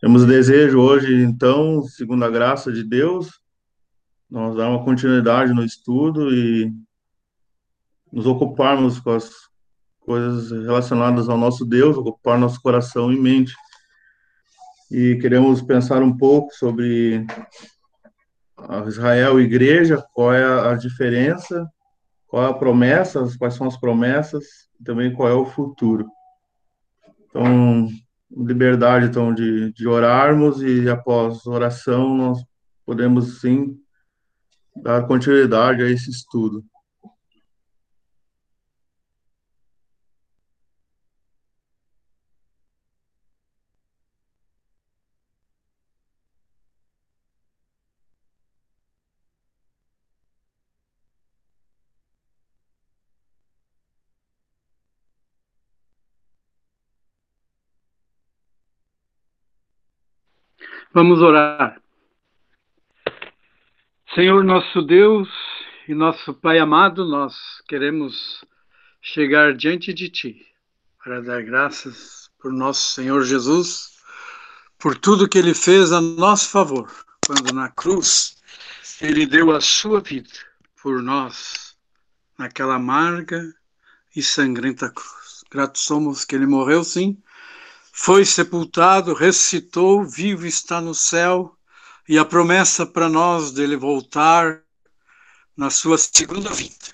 Temos desejo hoje, então, segundo a graça de Deus, nós dar uma continuidade no estudo e nos ocuparmos com as coisas relacionadas ao nosso Deus, ocupar nosso coração e mente. E queremos pensar um pouco sobre Israel e igreja, qual é a diferença, qual é a promessa, quais são as promessas, e também qual é o futuro. Então, liberdade então de, de orarmos e após oração nós podemos sim dar continuidade a esse estudo. Vamos orar. Senhor nosso Deus e nosso Pai amado, nós queremos chegar diante de Ti para dar graças por nosso Senhor Jesus, por tudo que Ele fez a nosso favor, quando na cruz Ele deu a sua vida por nós, naquela amarga e sangrenta cruz. Gratos somos que Ele morreu, sim, foi sepultado, ressuscitou, vivo está no céu, e a promessa para nós dele voltar na sua segunda vinda,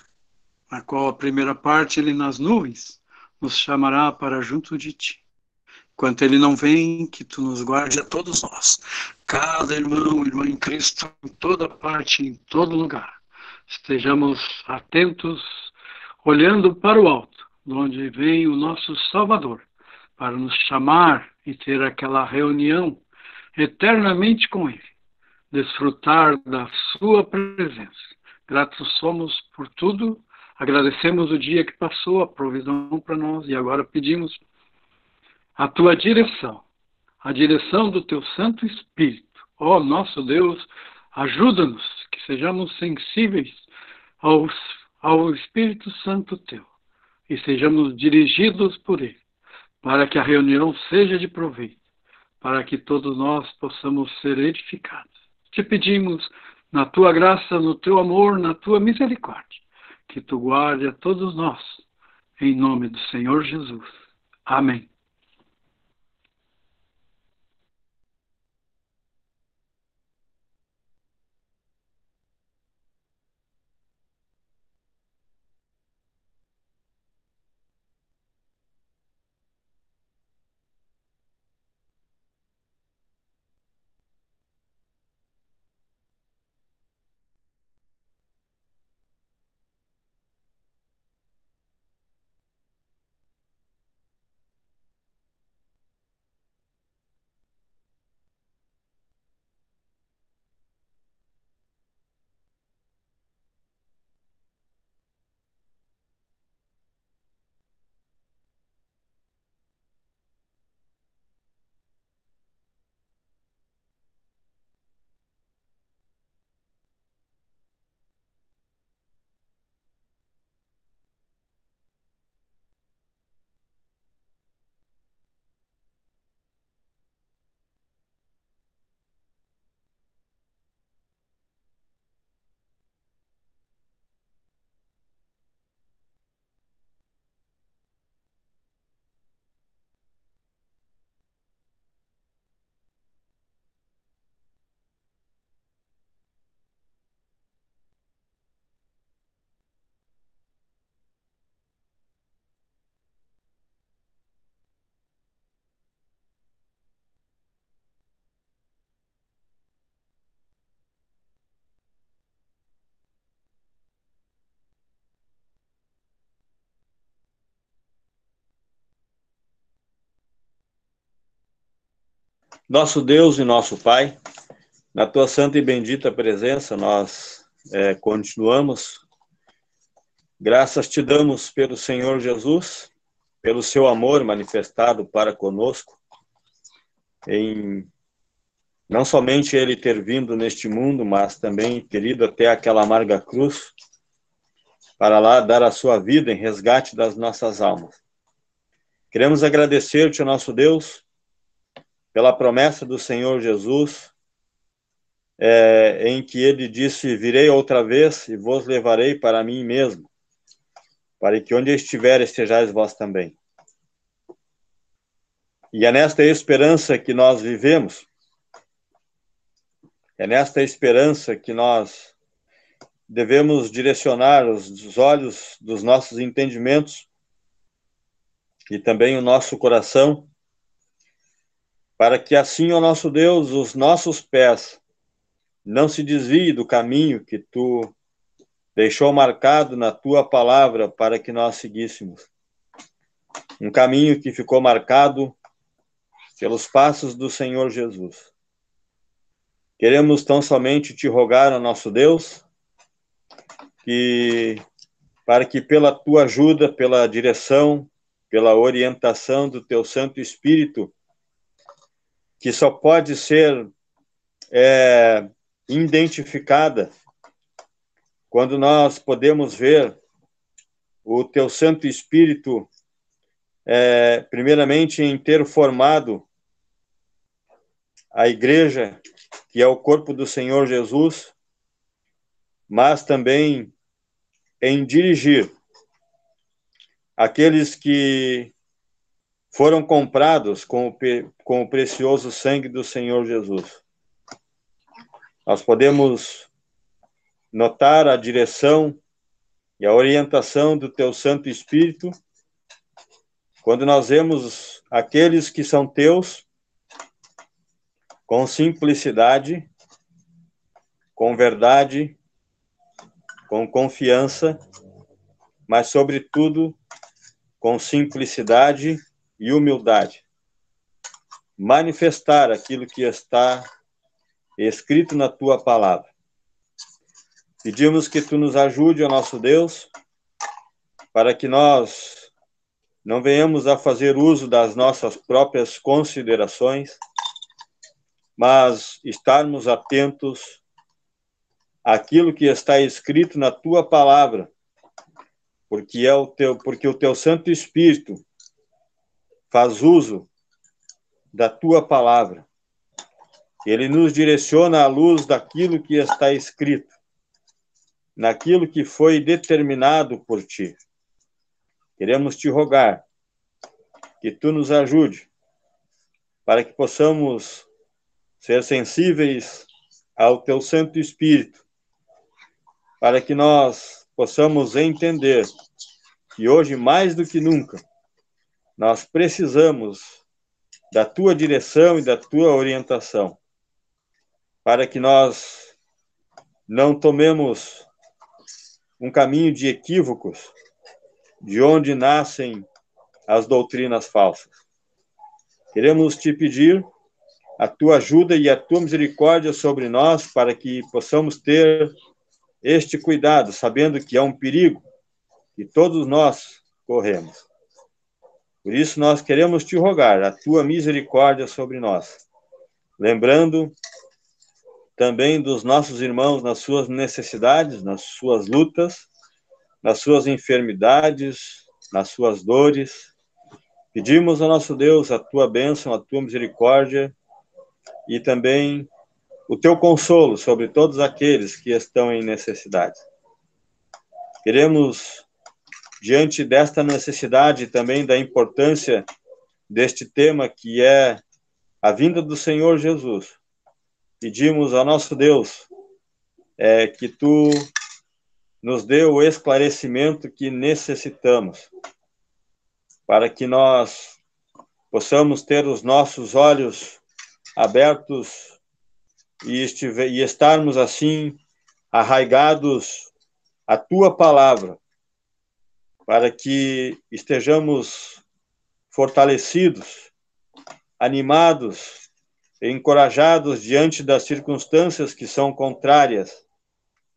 na qual a primeira parte ele nas nuvens nos chamará para junto de ti. Enquanto ele não vem, que tu nos guarde a todos nós, cada irmão, irmã em Cristo, em toda parte, em todo lugar. Estejamos atentos, olhando para o alto, de onde vem o nosso Salvador para nos chamar e ter aquela reunião eternamente com Ele, desfrutar da Sua presença. Gratos somos por tudo, agradecemos o dia que passou, a provisão para nós e agora pedimos a Tua direção, a direção do Teu Santo Espírito. Ó oh, nosso Deus, ajuda-nos que sejamos sensíveis aos, ao Espírito Santo Teu e sejamos dirigidos por Ele para que a reunião seja de proveito, para que todos nós possamos ser edificados. Te pedimos, na tua graça, no teu amor, na tua misericórdia, que tu guarde a todos nós, em nome do Senhor Jesus. Amém. Nosso Deus e nosso Pai, na tua santa e bendita presença, nós é, continuamos. Graças te damos pelo Senhor Jesus, pelo seu amor manifestado para conosco, em não somente ele ter vindo neste mundo, mas também ter ido até aquela amarga cruz, para lá dar a sua vida em resgate das nossas almas. Queremos agradecer-te, nosso Deus, pela promessa do Senhor Jesus, é, em que ele disse: Virei outra vez e vos levarei para mim mesmo, para que onde estiver estejais vós também. E é nesta esperança que nós vivemos, é nesta esperança que nós devemos direcionar os olhos dos nossos entendimentos e também o nosso coração, para que assim, ó nosso Deus, os nossos pés não se desviem do caminho que tu deixou marcado na tua palavra para que nós seguíssemos. Um caminho que ficou marcado pelos passos do Senhor Jesus. Queremos tão somente te rogar, ó nosso Deus, que para que pela tua ajuda, pela direção, pela orientação do teu Santo Espírito, que só pode ser é, identificada quando nós podemos ver o teu Santo Espírito, é, primeiramente em ter formado a igreja que é o corpo do Senhor Jesus, mas também em dirigir aqueles que foram comprados com o, com o precioso sangue do Senhor Jesus. Nós podemos notar a direção e a orientação do teu Santo Espírito quando nós vemos aqueles que são teus com simplicidade, com verdade, com confiança, mas, sobretudo, com simplicidade e humildade. Manifestar aquilo que está escrito na tua palavra. Pedimos que tu nos ajude, ó nosso Deus, para que nós não venhamos a fazer uso das nossas próprias considerações, mas estarmos atentos àquilo que está escrito na tua palavra, porque é o teu, porque o teu Santo Espírito faz uso da tua palavra. Ele nos direciona à luz daquilo que está escrito, naquilo que foi determinado por ti. Queremos te rogar que tu nos ajude para que possamos ser sensíveis ao teu Santo Espírito, para que nós possamos entender que hoje, mais do que nunca, nós precisamos da tua direção e da tua orientação, para que nós não tomemos um caminho de equívocos, de onde nascem as doutrinas falsas. Queremos te pedir a tua ajuda e a tua misericórdia sobre nós, para que possamos ter este cuidado, sabendo que é um perigo que todos nós corremos. Por isso, nós queremos te rogar a tua misericórdia sobre nós, lembrando também dos nossos irmãos nas suas necessidades, nas suas lutas, nas suas enfermidades, nas suas dores. Pedimos ao nosso Deus a tua bênção, a tua misericórdia e também o teu consolo sobre todos aqueles que estão em necessidade. Queremos, diante desta necessidade também da importância deste tema que é a vinda do Senhor Jesus, pedimos ao nosso Deus é, que tu nos dê o esclarecimento que necessitamos, para que nós possamos ter os nossos olhos abertos e, e estarmos assim arraigados à tua palavra, para que estejamos fortalecidos, animados, encorajados diante das circunstâncias que são contrárias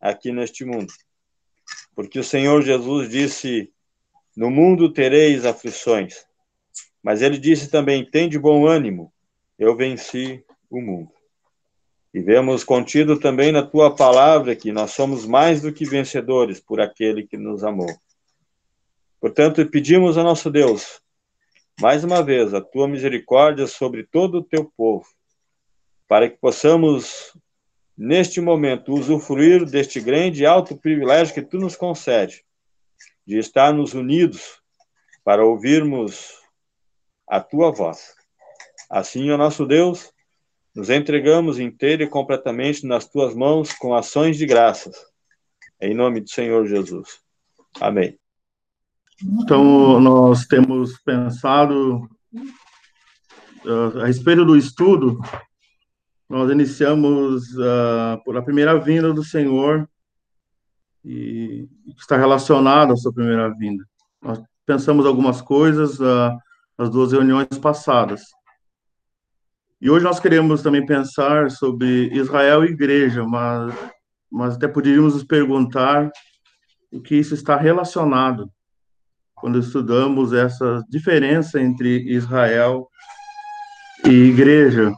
aqui neste mundo. Porque o Senhor Jesus disse: No mundo tereis aflições. Mas ele disse também: Tem de bom ânimo, eu venci o mundo. E vemos contido também na tua palavra que nós somos mais do que vencedores por aquele que nos amou. Portanto, pedimos ao nosso Deus mais uma vez, a tua misericórdia sobre todo o teu povo, para que possamos, neste momento, usufruir deste grande e alto privilégio que tu nos concede, de estarmos unidos para ouvirmos a tua voz. Assim, ó nosso Deus, nos entregamos inteiro e completamente nas tuas mãos com ações de graças. Em nome do Senhor Jesus. Amém. Então, nós temos pensado uh, a respeito do estudo, nós iniciamos uh, por a primeira vinda do Senhor e está relacionado à sua primeira vinda. Nós pensamos algumas coisas uh, nas duas reuniões passadas. E hoje nós queremos também pensar sobre Israel e igreja, mas, mas até poderíamos nos perguntar o que isso está relacionado quando estudamos essa diferença entre Israel e igreja.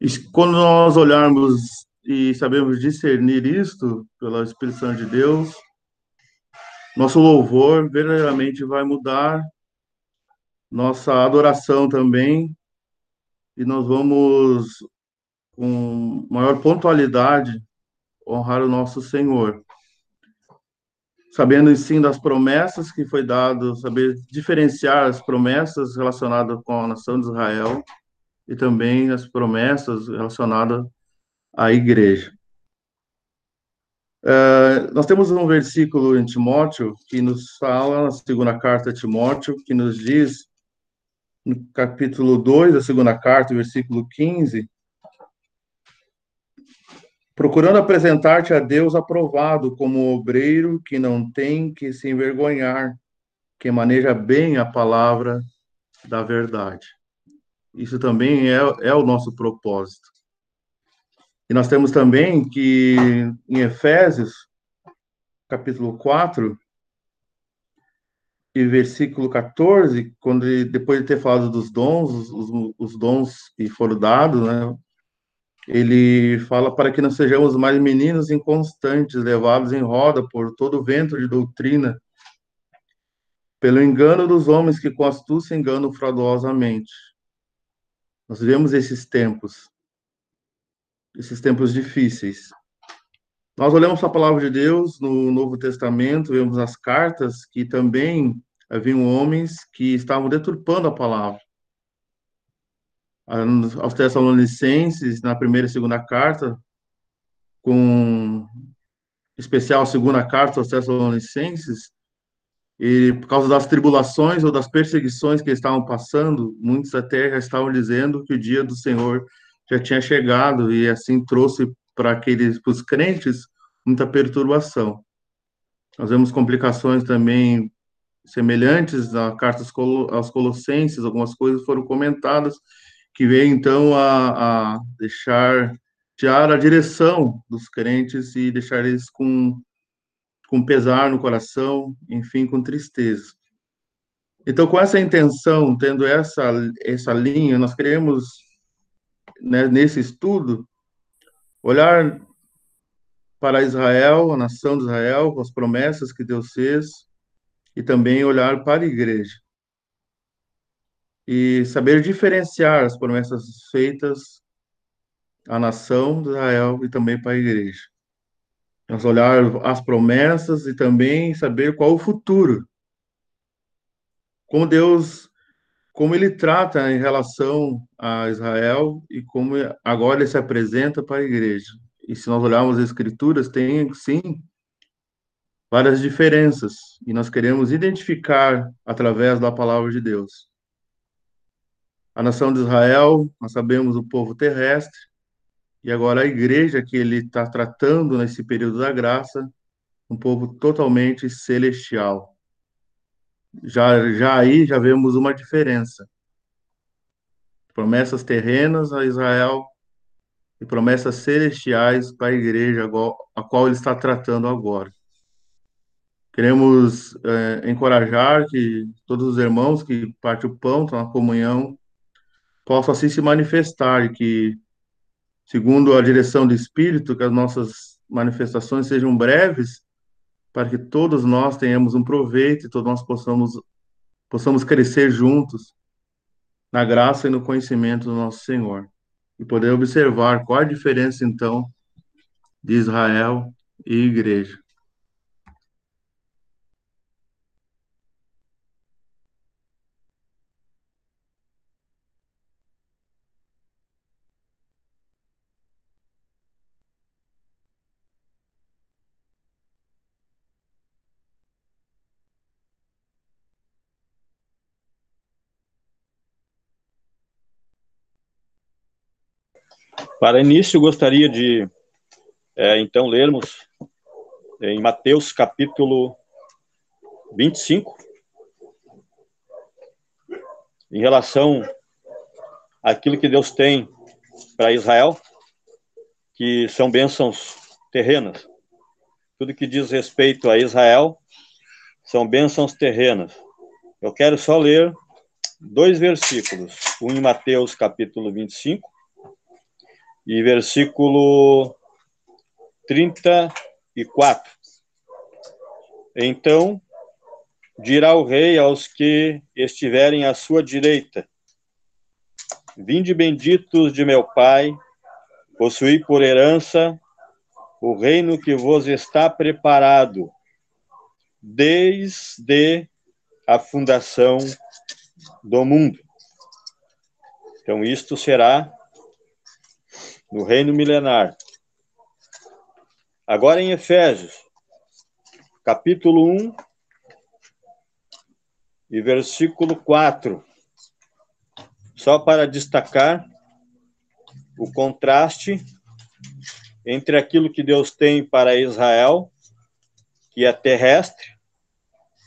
E quando nós olharmos e sabemos discernir isto pela Espírito de Deus, nosso louvor verdadeiramente vai mudar, nossa adoração também, e nós vamos, com maior pontualidade, honrar o nosso Senhor sabendo sim das promessas que foi dado, saber diferenciar as promessas relacionadas com a nação de Israel e também as promessas relacionadas à igreja. Uh, nós temos um versículo em Timóteo que nos fala, na segunda carta a Timóteo, que nos diz, no capítulo 2 da segunda carta, versículo 15, procurando apresentar-te a Deus aprovado como obreiro que não tem que se envergonhar, que maneja bem a palavra da verdade. Isso também é, é o nosso propósito. E nós temos também que em Efésios, capítulo 4, e versículo 14, quando ele, depois de ter falado dos dons, os, os dons que foram dados, né, ele fala para que não sejamos mais meninos inconstantes, levados em roda por todo o vento de doutrina, pelo engano dos homens que com astúcia enganam fraudulosamente. Nós vivemos esses tempos, esses tempos difíceis. Nós olhamos a palavra de Deus no Novo Testamento, vemos as cartas que também haviam homens que estavam deturpando a palavra aos Tessalonicenses, na primeira e segunda carta, com especial segunda carta aos Tessalonicenses, e por causa das tribulações ou das perseguições que estavam passando, muitos até já estavam dizendo que o dia do Senhor já tinha chegado e assim trouxe para aqueles para os crentes muita perturbação. Nós vemos complicações também semelhantes a cartas aos Colossenses, algumas coisas foram comentadas que veio então a, a deixar tirar a direção dos crentes e deixar eles com, com pesar no coração, enfim, com tristeza. Então, com essa intenção, tendo essa, essa linha, nós queremos, né, nesse estudo, olhar para Israel, a nação de Israel, as promessas que Deus fez, e também olhar para a igreja e saber diferenciar as promessas feitas à nação de Israel e também para a igreja. Nós olhar as promessas e também saber qual o futuro. Como Deus, como ele trata em relação a Israel e como agora ele se apresenta para a igreja. E se nós olharmos as escrituras, tem sim várias diferenças e nós queremos identificar através da palavra de Deus a nação de Israel, nós sabemos o povo terrestre, e agora a igreja que ele está tratando nesse período da graça, um povo totalmente celestial. Já, já aí já vemos uma diferença. Promessas terrenas a Israel e promessas celestiais para a igreja a qual ele está tratando agora. Queremos é, encorajar que todos os irmãos que partem o pão, estão na comunhão, possa assim se manifestar que, segundo a direção do Espírito, que as nossas manifestações sejam breves, para que todos nós tenhamos um proveito e todos nós possamos possamos crescer juntos na graça e no conhecimento do nosso Senhor e poder observar qual a diferença então de Israel e igreja. Para início, gostaria de, é, então, lermos em Mateus capítulo 25, em relação àquilo que Deus tem para Israel, que são bênçãos terrenas. Tudo que diz respeito a Israel são bênçãos terrenas. Eu quero só ler dois versículos, um em Mateus capítulo 25 e versículo 34. Então dirá o rei aos que estiverem à sua direita: Vinde benditos de meu Pai, possuí por herança o reino que vos está preparado desde a fundação do mundo. Então, isto será no reino milenar. Agora em Efésios, capítulo 1 e versículo 4. Só para destacar o contraste entre aquilo que Deus tem para Israel, que é terrestre,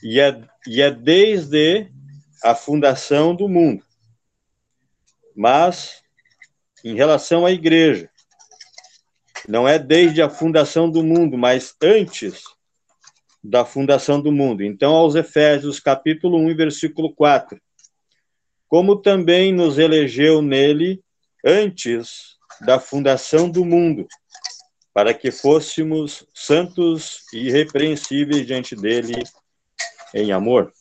e é, e é desde a fundação do mundo. Mas em relação à igreja. Não é desde a fundação do mundo, mas antes da fundação do mundo. Então, aos Efésios, capítulo 1, versículo 4. Como também nos elegeu nele antes da fundação do mundo, para que fôssemos santos e irrepreensíveis diante dele em amor.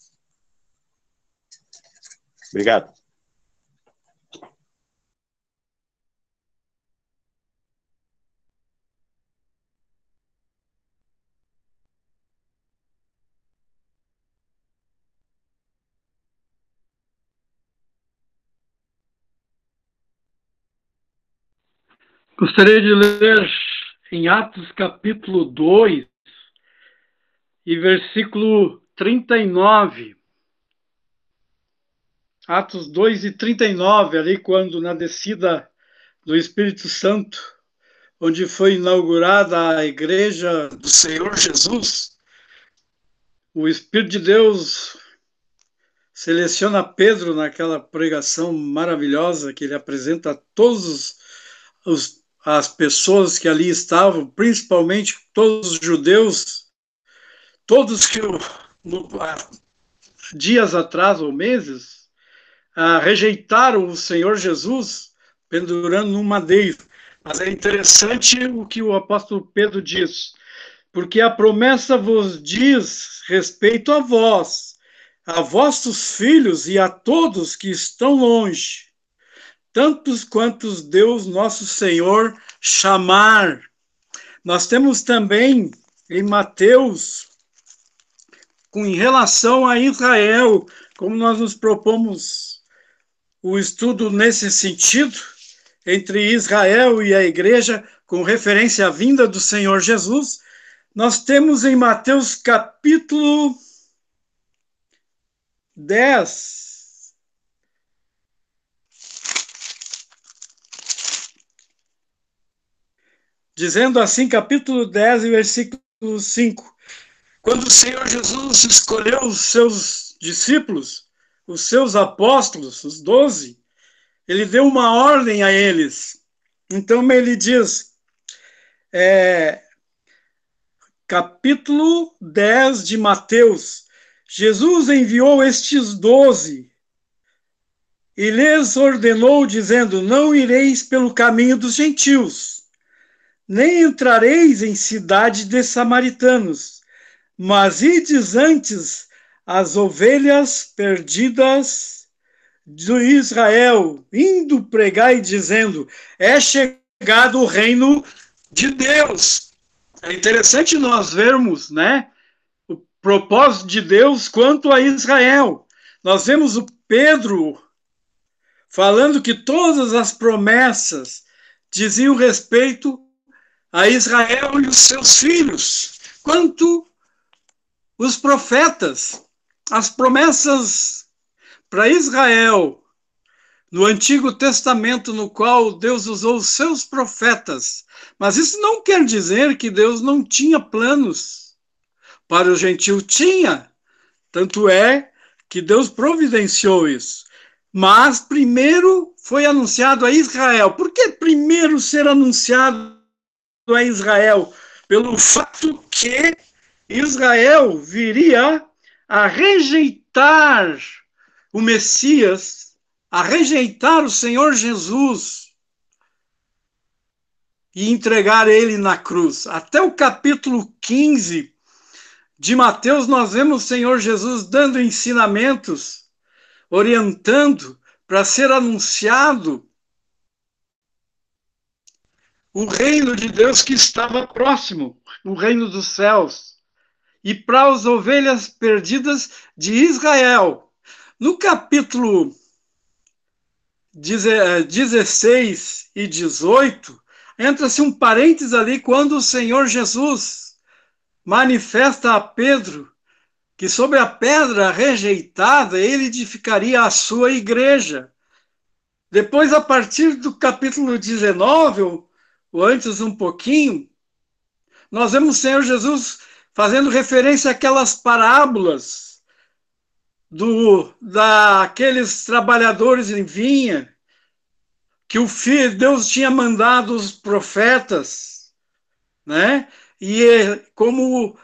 Obrigado. Gostaria de ler em Atos capítulo 2 e versículo 39. Atos 2 e 39, ali quando na descida do Espírito Santo, onde foi inaugurada a igreja do Senhor Jesus, o Espírito de Deus seleciona Pedro naquela pregação maravilhosa que ele apresenta a todos os as pessoas que ali estavam, principalmente todos os judeus, todos que no, dias atrás ou meses ah, rejeitaram o Senhor Jesus pendurando no madeiro. Mas é interessante o que o apóstolo Pedro diz, porque a promessa vos diz respeito a vós, a vossos filhos e a todos que estão longe tantos quantos Deus nosso Senhor chamar. Nós temos também em Mateus, com em relação a Israel, como nós nos propomos o estudo nesse sentido, entre Israel e a igreja, com referência à vinda do Senhor Jesus, nós temos em Mateus capítulo 10, dizendo assim, capítulo 10, versículo 5. Quando o Senhor Jesus escolheu os seus discípulos, os seus apóstolos, os doze, ele deu uma ordem a eles. Então ele diz, é, capítulo 10 de Mateus, Jesus enviou estes doze e lhes ordenou, dizendo: Não ireis pelo caminho dos gentios nem entrareis em cidade de samaritanos, mas ides antes as ovelhas perdidas de Israel, indo pregar e dizendo: é chegado o reino de Deus. É interessante nós vermos, né, o propósito de Deus quanto a Israel. Nós vemos o Pedro falando que todas as promessas diziam respeito a Israel e os seus filhos, quanto os profetas, as promessas para Israel no Antigo Testamento, no qual Deus usou os seus profetas. Mas isso não quer dizer que Deus não tinha planos para o gentil. Tinha. Tanto é que Deus providenciou isso. Mas primeiro foi anunciado a Israel. Por que primeiro ser anunciado a Israel? Pelo fato que Israel viria a rejeitar o Messias, a rejeitar o Senhor Jesus e entregar ele na cruz. Até o capítulo 15 de Mateus, nós vemos o Senhor Jesus dando ensinamentos, orientando para ser anunciado o reino de Deus que estava próximo, o reino dos céus, e para as ovelhas perdidas de Israel. No capítulo 16 e 18, entra-se um parênteses ali quando o Senhor Jesus manifesta a Pedro que sobre a pedra rejeitada ele edificaria a sua igreja. Depois, a partir do capítulo 19, ou, antes um pouquinho, nós vemos o Senhor Jesus fazendo referência àquelas parábolas do daqueles trabalhadores em vinha que o filho Deus tinha mandado os profetas, né? E como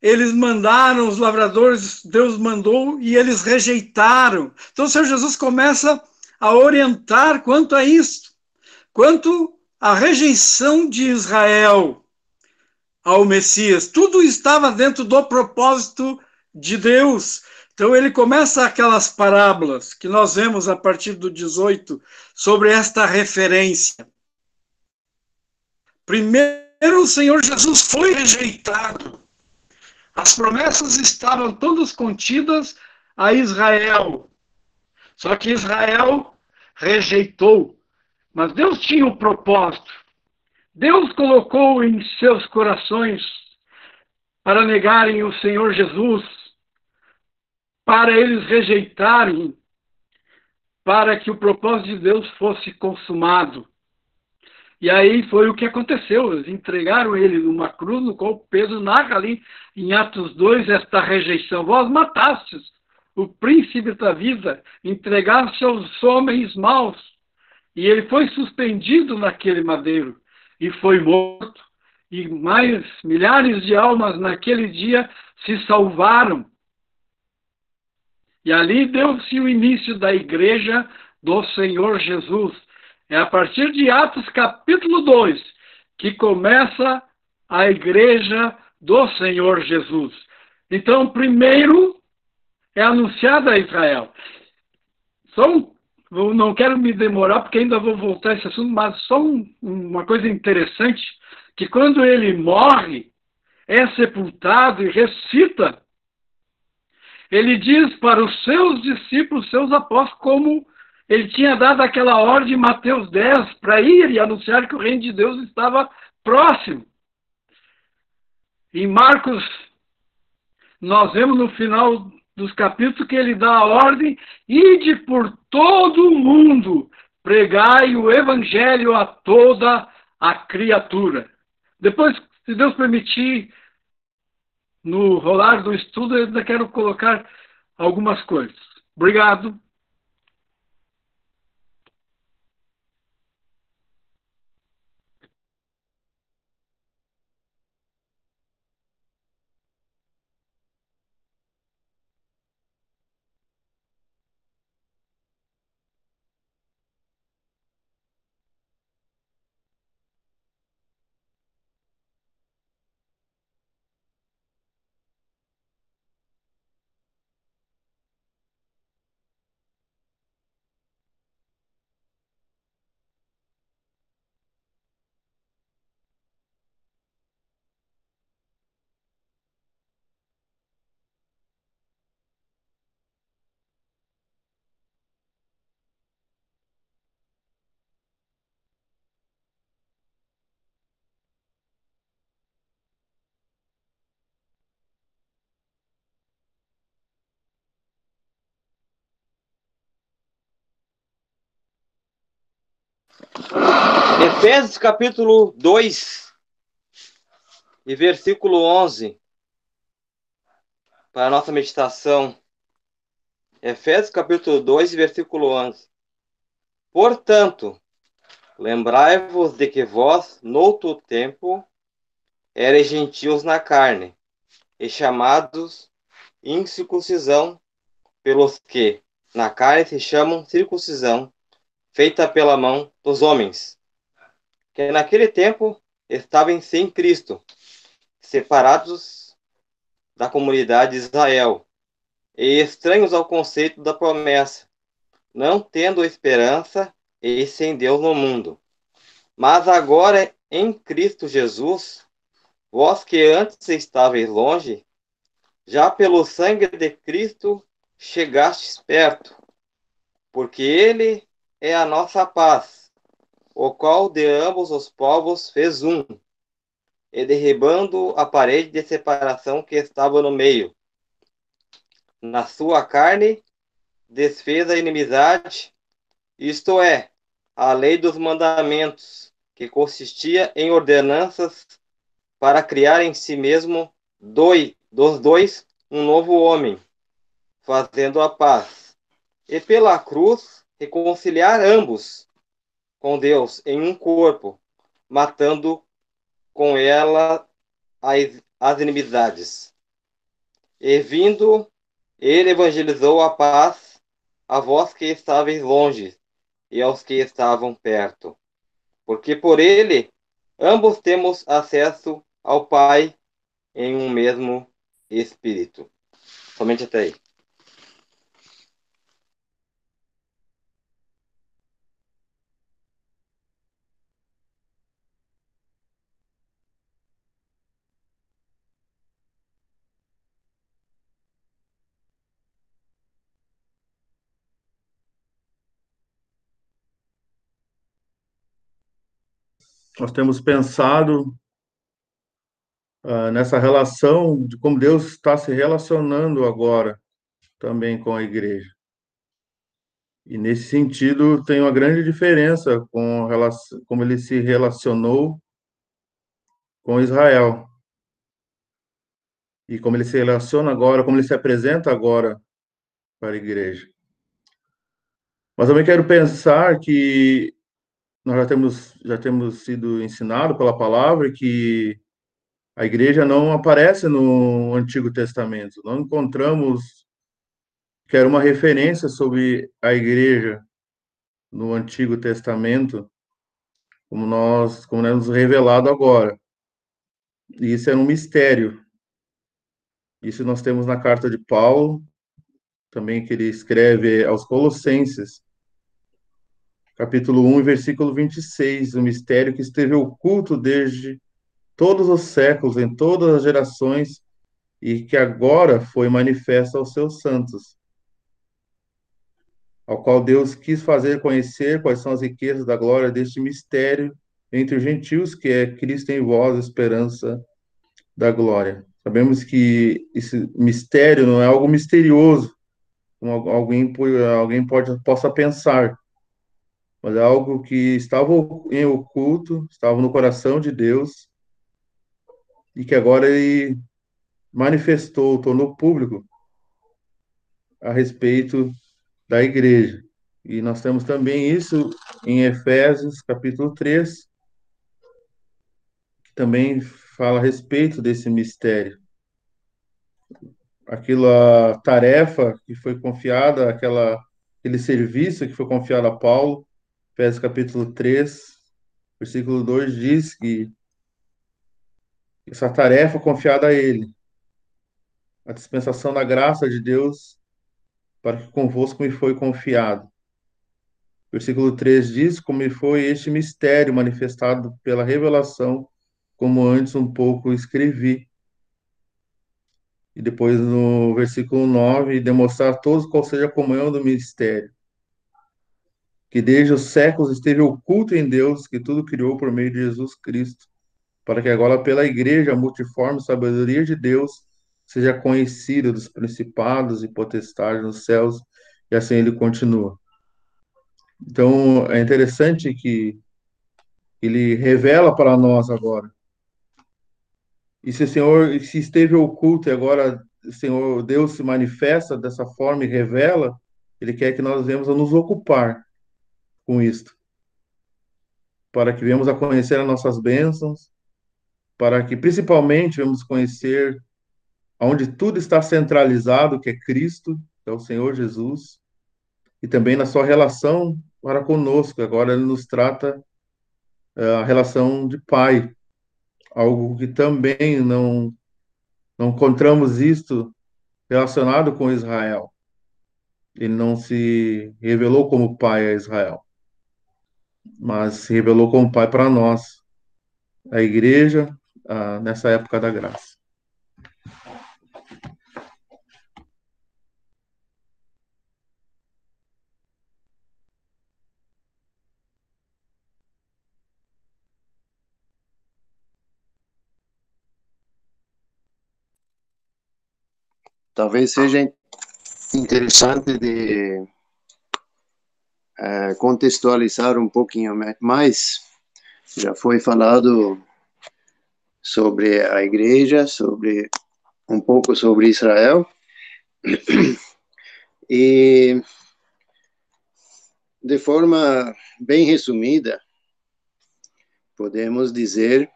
eles mandaram os lavradores, Deus mandou e eles rejeitaram. Então o Senhor Jesus começa a orientar quanto a isso, quanto à rejeição de Israel ao Messias. Tudo estava dentro do propósito de Deus. Então ele começa aquelas parábolas que nós vemos a partir do 18 sobre esta referência. Primeiro o Senhor Jesus foi rejeitado as promessas estavam todas contidas a Israel. Só que Israel rejeitou. Mas Deus tinha um propósito. Deus colocou em seus corações para negarem o Senhor Jesus, para eles rejeitarem, para que o propósito de Deus fosse consumado. E aí foi o que aconteceu. Eles entregaram ele numa cruz, no qual Pedro narra ali em Atos 2 esta rejeição. Vós matastes o príncipe da vida, entregaste aos homens maus. E ele foi suspendido naquele madeiro e foi morto. E mais milhares de almas naquele dia se salvaram. E ali deu-se o início da igreja do Senhor Jesus é a partir de Atos capítulo 2 que começa a igreja do Senhor Jesus. Então, primeiro é anunciada a Israel. Só um, não quero me demorar porque ainda vou voltar a esse assunto, mas só um, uma coisa interessante, que quando ele morre, é sepultado e ressuscita, ele diz para os seus discípulos, seus apóstolos, como ele tinha dado aquela ordem em Mateus 10 para ir e anunciar que o reino de Deus estava próximo. Em Marcos, nós vemos no final dos capítulos que ele dá a ordem: ide por todo o mundo, pregai o evangelho a toda a criatura. Depois, se Deus permitir, no rolar do estudo, eu ainda quero colocar algumas coisas. Obrigado. Efésios capítulo 2 e versículo 11 para a nossa meditação. Efésios capítulo 2 e versículo 11. Portanto, lembrai-vos de que vós, noutro tempo, eres gentios na carne, e chamados incircuncisão pelos que na carne se chamam circuncisão, feita pela mão dos homens, que naquele tempo estavam sem Cristo, separados da comunidade de Israel, e estranhos ao conceito da promessa, não tendo esperança e sem Deus no mundo. Mas agora, em Cristo Jesus, vós que antes estáveis longe, já pelo sangue de Cristo chegastes perto, porque Ele é a nossa paz, o qual de ambos os povos fez um, e derribando a parede de separação que estava no meio, na sua carne, desfez a inimizade, isto é, a lei dos mandamentos, que consistia em ordenanças para criar em si mesmo dois, dos dois um novo homem, fazendo a paz, e pela cruz reconciliar ambos com Deus em um corpo, matando com ela as, inimizades. E vindo ele evangelizou a paz a vós que estáveis longe e aos que estavam perto. Porque por ele ambos temos acesso ao Pai em um mesmo Espírito. Somente até aí. Nós temos pensado uh, nessa relação de como Deus está se relacionando agora também com a igreja. E nesse sentido tem uma grande diferença com relação, como ele se relacionou com Israel. E como ele se relaciona agora, como ele se apresenta agora para a igreja. Mas também quero pensar que nós já temos, já temos sido ensinado pela palavra que a igreja não aparece no Antigo Testamento. Não encontramos que era uma referência sobre a igreja no Antigo Testamento, como nós, como é nos revelado agora. E isso é um mistério. Isso nós temos na carta de Paulo, também que ele escreve aos Colossenses, capítulo 1, versículo 26, o mistério que esteve oculto desde todos os séculos, em todas as gerações, e que agora foi manifesto aos seus santos, ao qual Deus quis fazer conhecer quais são as riquezas da glória deste mistério entre os gentios, que é Cristo em vós, esperança da glória. Sabemos que esse mistério não é algo misterioso, como alguém, alguém pode, possa pensar, mas é algo que estava em oculto, estava no coração de Deus e que agora ele manifestou, tornou público a respeito da igreja. E nós temos também isso em Efésios, capítulo 3, que também fala a respeito desse mistério. Aquilo, a tarefa que foi confiada, aquela, aquele serviço que foi confiado a Paulo, Efésios capítulo 3, versículo 2 diz que essa tarefa confiada a ele, a dispensação da graça de Deus para que convosco me foi confiado. Versículo 3 diz: Como foi este mistério manifestado pela revelação, como antes um pouco escrevi. E depois no versículo 9, demonstrar a todos qual seja a comunhão do mistério que desde os séculos esteve oculto em Deus, que tudo criou por meio de Jesus Cristo, para que agora pela igreja a multiforme sabedoria de Deus seja conhecida dos principados e potestades nos céus, e assim ele continua. Então, é interessante que ele revela para nós agora. E se o Senhor, se esteve oculto e agora o Senhor Deus se manifesta dessa forma e revela, ele quer que nós venhamos a nos ocupar com isto, para que venhamos a conhecer as nossas bênçãos, para que principalmente venhamos conhecer onde tudo está centralizado, que é Cristo, que é o Senhor Jesus, e também na sua relação para conosco. Agora ele nos trata é, a relação de pai, algo que também não não encontramos isto relacionado com Israel. Ele não se revelou como pai a Israel, mas se revelou como pai para nós, a igreja, nessa época da graça. talvez seja interessante de é, contextualizar um pouquinho mais. Já foi falado sobre a igreja, sobre um pouco sobre Israel. E de forma bem resumida, podemos dizer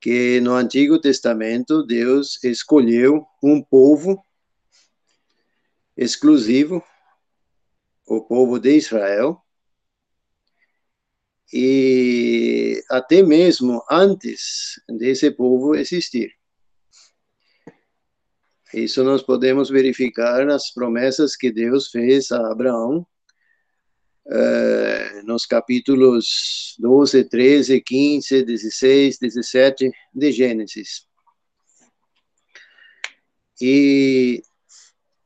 que no Antigo Testamento Deus escolheu um povo exclusivo, o povo de Israel, e até mesmo antes desse povo existir. Isso nós podemos verificar nas promessas que Deus fez a Abraão uh, nos capítulos 12, 13, 15, 16, 17 de Gênesis. E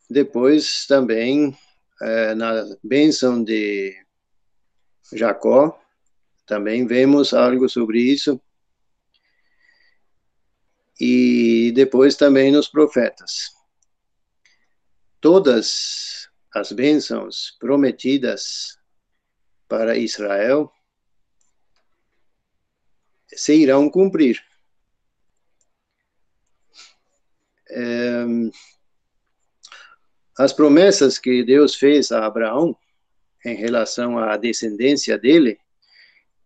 depois também uh, na bênção de Jacó, também vemos algo sobre isso. E depois também nos profetas. Todas as bênçãos prometidas para Israel se irão cumprir. É, as promessas que Deus fez a Abraão em relação à descendência dele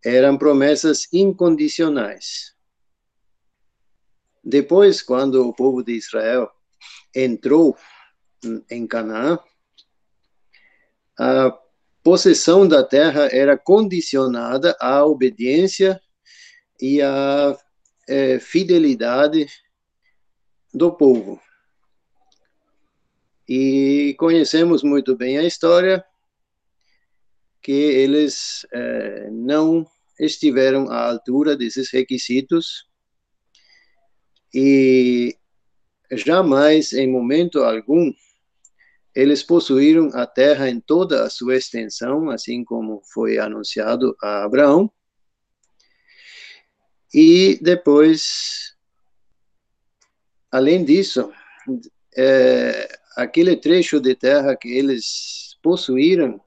eram promessas incondicionais. Depois, quando o povo de Israel entrou em Canaã, a possessão da terra era condicionada à obediência e à é, fidelidade do povo. E conhecemos muito bem a história, que eles é, não estiveram à altura desses requisitos e jamais, em momento algum, eles possuíram a terra em toda a sua extensão, assim como foi anunciado a Abraão. E depois, além disso, é, aquele trecho de terra que eles possuíram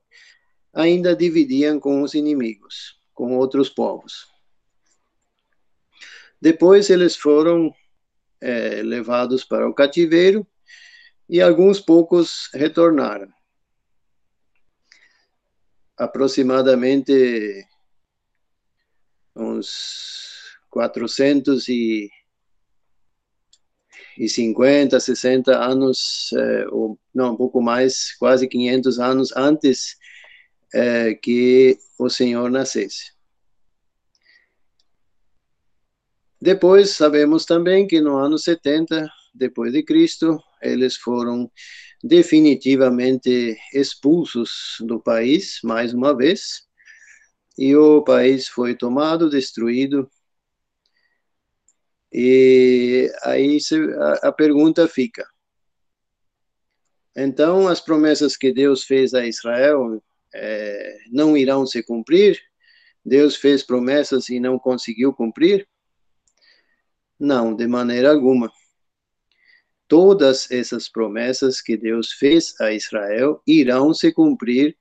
ainda dividiam com os inimigos, com outros povos. Depois eles foram é, levados para o cativeiro e alguns poucos retornaram. Aproximadamente uns 450, 60 anos, eh, ou não, um pouco mais, quase 500 anos antes eh, que o Senhor nascesse. Depois, sabemos também que no ano 70 depois de Cristo, eles foram definitivamente expulsos do país, mais uma vez, e o país foi tomado, destruído. E aí a, pergunta fica: então, as promessas que Deus fez a Israel é, não irão se cumprir? Deus fez promessas e não conseguiu cumprir? Não, de maneira alguma todas essas promessas que Deus fez a Israel irão se cumprir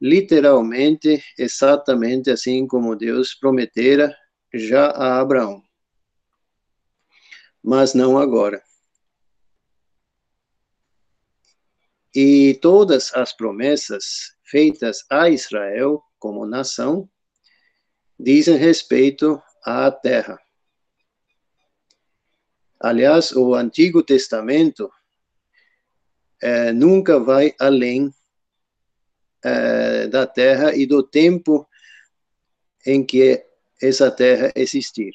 literalmente, exatamente assim como Deus prometera já a Abraão. Mas não agora. E todas as promessas feitas a Israel como nação dizem respeito à terra. Aliás, o Antigo Testamento é, nunca vai além é, da terra e do tempo em que essa terra existir.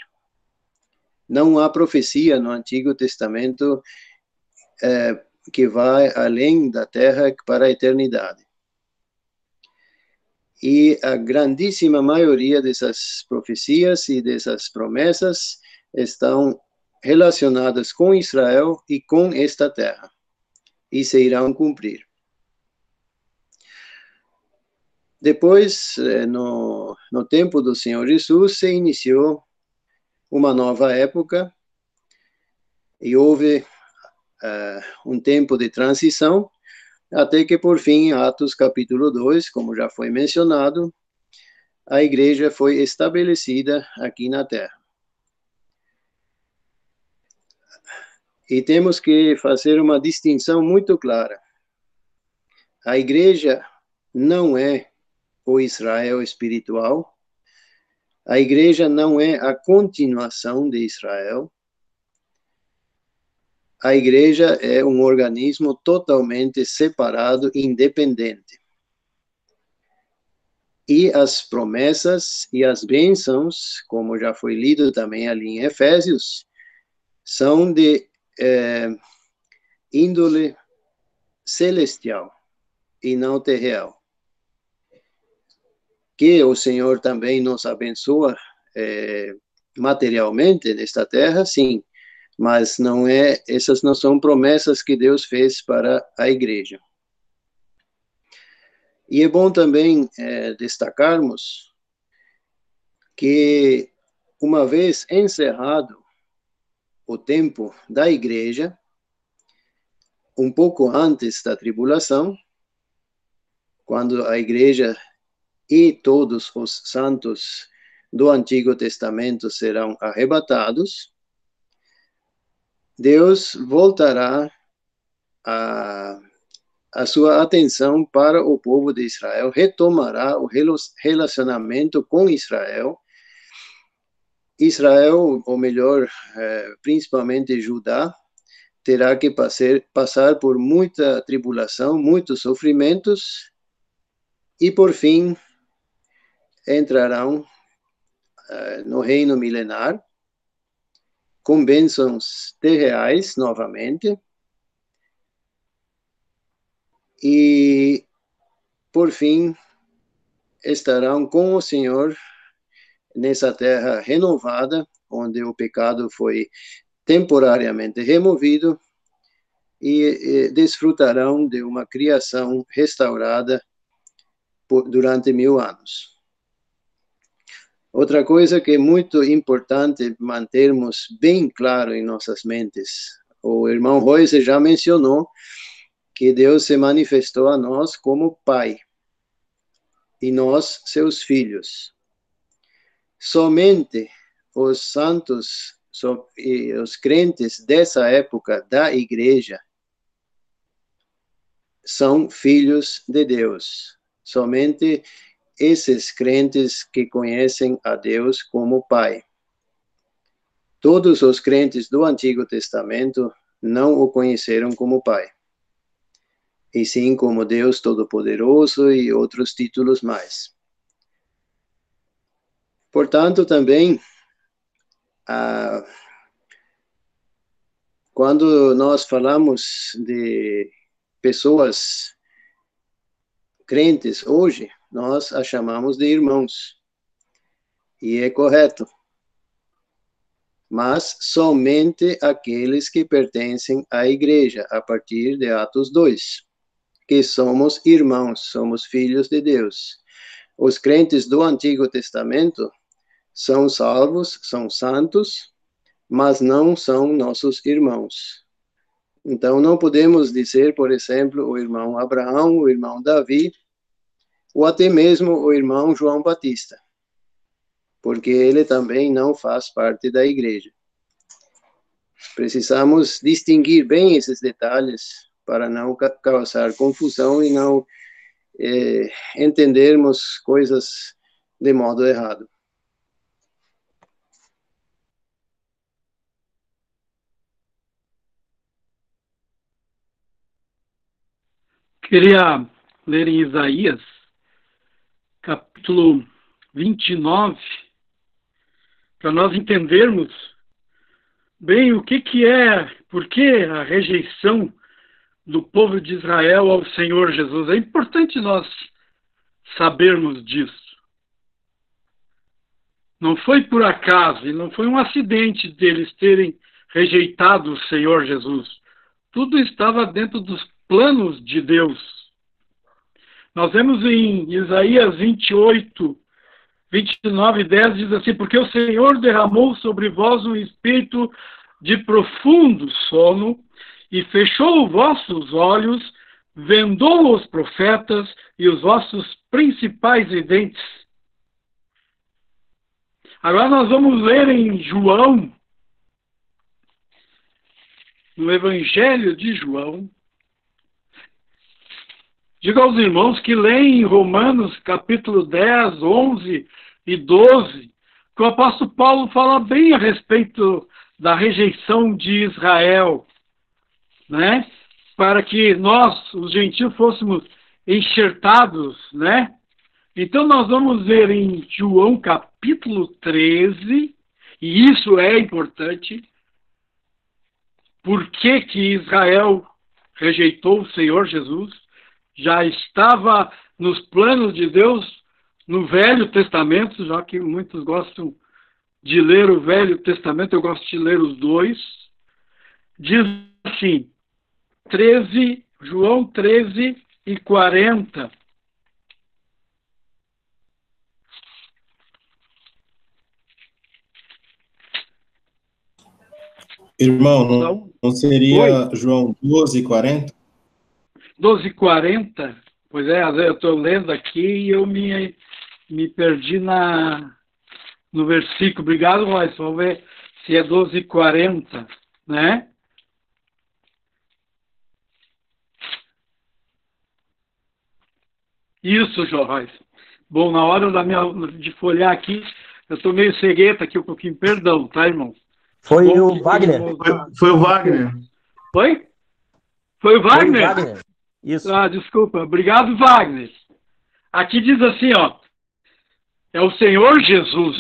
Não há profecia no Antigo Testamento é, que vai além da terra para a eternidade. E a grandíssima maioria dessas profecias e dessas promessas estão relacionadas com Israel e com esta terra, e se irão cumprir. Depois, eh, no, no tempo do Senhor Jesus, se iniciou uma nova época e houve uh, um tempo de transição, até que, por fim, Atos capítulo 2, como já foi mencionado, a igreja foi estabelecida aqui na terra. E temos que fazer uma distinção muito clara. A igreja não é o Israel espiritual. A igreja não é a continuação de Israel. A igreja é um organismo totalmente separado, independente. E as promessas e as bênçãos, como já foi lido também ali em Efésios, são de é, índole celestial e não terreal. Que o Senhor também nos abençoa é, materialmente nesta terra, sim, mas não é essas não são promessas que Deus fez para a igreja. E é bom também é, destacarmos que uma vez encerrado o tempo da igreja, um pouco antes da tribulação, quando a igreja e todos os santos do Antigo Testamento serão arrebatados, Deus voltará a, a sua atenção para o povo de Israel, retomará o relacionamento com Israel. Israel, ou melhor, é, principalmente Judá, terá que passar, passar por muita tribulação, muitos sofrimentos, e por fim entrarão uh, no reino milenar, com bênçãos terreais novamente, e por fim estarão com o Senhor nessa terra renovada, onde o pecado foi temporariamente removido, e, e desfrutarão de uma criação restaurada por, durante mil anos. Outra coisa que é muito importante mantermos bem claro em nossas mentes, o irmão Royce já mencionou que Deus se manifestou a nós como Pai, e nós, seus filhos somente os santos e os crentes dessa época da igreja são filhos de Deus. Somente esses crentes que conhecem a Deus como Pai. Todos os crentes do Antigo Testamento não o conheceram como Pai, e sim como Deus Todo-Poderoso e outros títulos mais. Portanto, também, ah, quando nós falamos de pessoas crentes hoje, nós a chamamos de irmãos. E é correto. Mas somente aqueles que pertencem à igreja, a partir de Atos 2, que somos irmãos, somos filhos de Deus. Os crentes do Antigo Testamento são salvos, são santos, mas não são nossos irmãos. Então, não podemos dizer, por exemplo, o irmão Abraão, o irmão Davi, ou até mesmo o irmão João Batista, porque ele também não faz parte da igreja. Precisamos distinguir bem esses detalhes para não causar confusão e não é, entendermos coisas de modo errado. Queria ler em Isaías, capítulo 29, para nós entendermos bem o que, que é, por que a rejeição do povo de Israel ao Senhor Jesus. É importante nós sabermos disso. Não foi por acaso e não foi um acidente deles terem rejeitado o Senhor Jesus. Tudo estava dentro dos planos de Deus. Nós vemos em Isaías 28, 29 10 diz assim: Porque o Senhor derramou sobre vós um espírito de profundo sono e fechou vossos olhos, vendou os profetas e os vossos principais videntes. Agora nós vamos ler em João, no Evangelho de João. Diga aos irmãos que leem Romanos capítulo 10, 11 e 12, que o apóstolo Paulo fala bem a respeito da rejeição de Israel né? Para que nós, os gentios, fôssemos enxertados, né? Então nós vamos ver em João capítulo 13, e isso é importante, por que, que Israel rejeitou o Senhor Jesus? Já estava nos planos de Deus no Velho Testamento, já que muitos gostam de ler o Velho Testamento, eu gosto de ler os dois. Diz assim: 13, João 13 e 40. Irmão, não, não seria Oi? João 12 e 40? 12 e 40? Pois é, eu estou lendo aqui e eu me, me perdi na, no versículo. Obrigado, Royce. Vamos ver se é 12 e 40, né? Isso, Joyce. Bom, na hora da minha, de folhear aqui, eu estou meio cegueta aqui um pouquinho, perdão, tá, irmão? Foi Bom, o Wagner. Foi, foi, o Wagner. Foi? Foi o Wagner? Foi o Wagner. Isso. Ah, desculpa. Obrigado, Wagner. Aqui diz assim, ó. É o Senhor Jesus.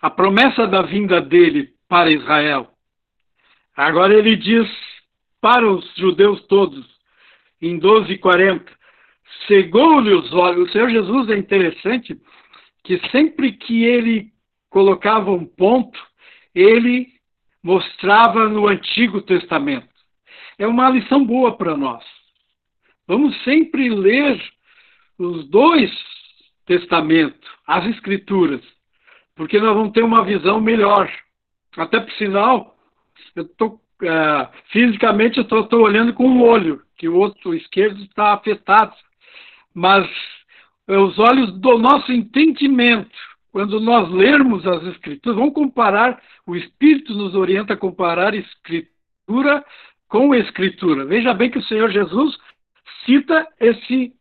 A promessa da vinda dele para Israel. Agora ele diz para os judeus todos: em 12,40, cegou-lhe os olhos. O Senhor Jesus é interessante que sempre que ele colocava um ponto, ele mostrava no Antigo Testamento. É uma lição boa para nós. Vamos sempre ler os dois testamentos, as escrituras, porque nós vamos ter uma visão melhor. Até por sinal, eu tô, uh, fisicamente eu estou olhando com um olho, que o outro esquerdo está afetado. Mas os olhos do nosso entendimento, quando nós lermos as Escrituras, vamos comparar, o Espírito nos orienta a comparar Escritura com Escritura. Veja bem que o Senhor Jesus cita esse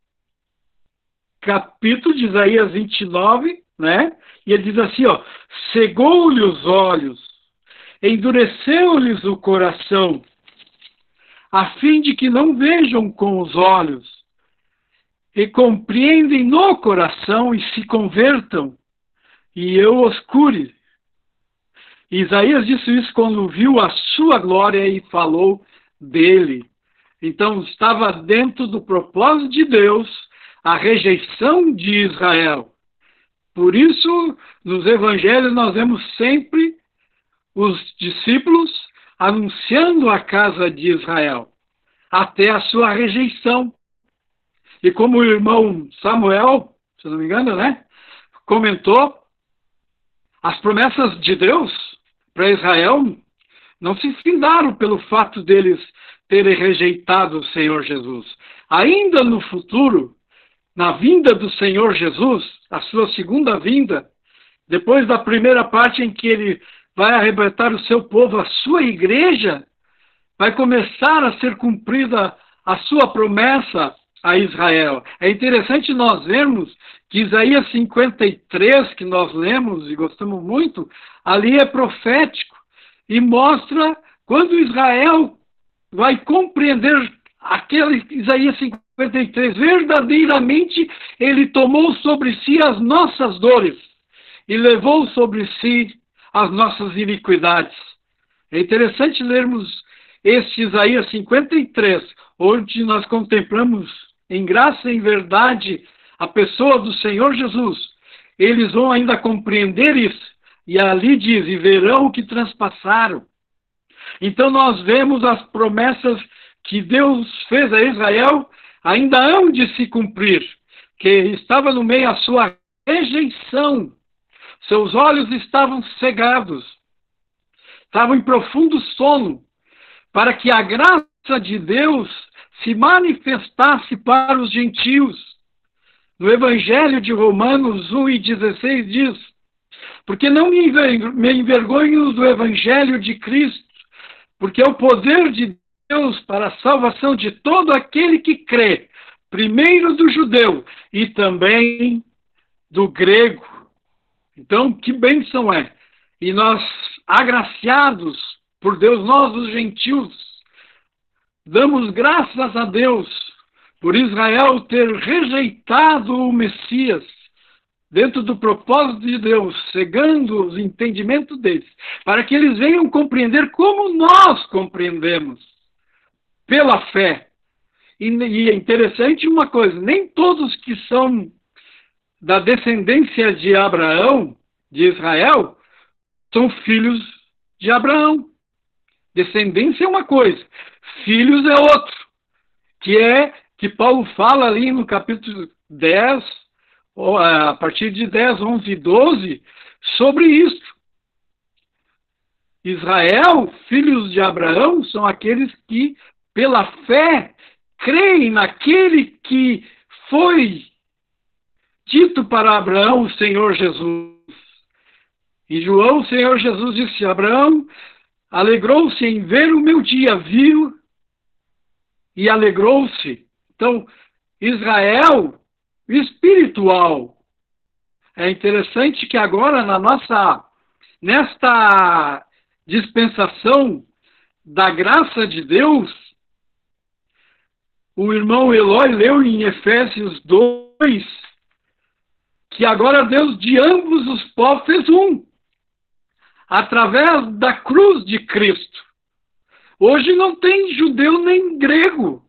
capítulo de Isaías 29, né? E ele diz assim, ó, cegou-lhe os olhos, endureceu-lhes o coração, a fim de que não vejam com os olhos e compreendem no coração e se convertam, e eu os cure. Isaías disse isso quando viu a sua glória e falou dele. Então estava dentro do propósito de Deus a rejeição de Israel. Por isso, nos evangelhos nós vemos sempre os discípulos anunciando a casa de Israel, até a sua rejeição. E como o irmão Samuel, se não me engano, né, comentou, as promessas de Deus para Israel não se findaram pelo fato deles terem rejeitado o Senhor Jesus. Ainda no futuro, na vinda do Senhor Jesus, a sua segunda vinda, depois da primeira parte em que ele vai arrebatar o seu povo, a sua igreja, vai começar a ser cumprida a sua promessa a Israel. É interessante nós vermos que Isaías 53, que nós lemos e gostamos muito, ali é profético e mostra quando Israel vai compreender aquele Isaías 53, verdadeiramente ele tomou sobre si as nossas dores e levou sobre si as nossas iniquidades. É interessante lermos este Isaías 53, onde nós contemplamos em graça e em verdade a pessoa do Senhor Jesus. Eles vão ainda compreender isso. E ali diz: e verão o que transpassaram. Então nós vemos as promessas que Deus fez a Israel ainda hão de se cumprir, que estava no meio a sua rejeição. Seus olhos estavam cegados, estavam em profundo sono, para que a graça de Deus se manifestasse para os gentios. No Evangelho de Romanos 1 e 16 diz: Porque não me envergonho do Evangelho de Cristo, porque é o poder de Deus para a salvação de todo aquele que crê, primeiro do judeu e também do grego. Então, que bênção é! E nós, agraciados por Deus, nós, os gentios, damos graças a Deus por Israel ter rejeitado o Messias dentro do propósito de Deus, cegando os entendimentos deles, para que eles venham compreender como nós compreendemos, pela fé. E, e é interessante uma coisa: nem todos que são da descendência de Abraão, de Israel, são filhos de Abraão. Descendência é uma coisa, filhos é outro, que é que Paulo fala ali no capítulo 10, a partir de 10, 11 e 12, sobre isso. Israel, filhos de Abraão, são aqueles que, pela fé, creem naquele que foi dito para Abraão o Senhor Jesus. Em João, o Senhor Jesus disse: Abraão alegrou-se em ver o meu dia, viu e alegrou-se. Então, Israel espiritual. É interessante que agora na nossa nesta dispensação da graça de Deus, o irmão Eloy leu em Efésios 2 que agora Deus de ambos os povos fez um, através da cruz de Cristo. Hoje não tem judeu nem grego.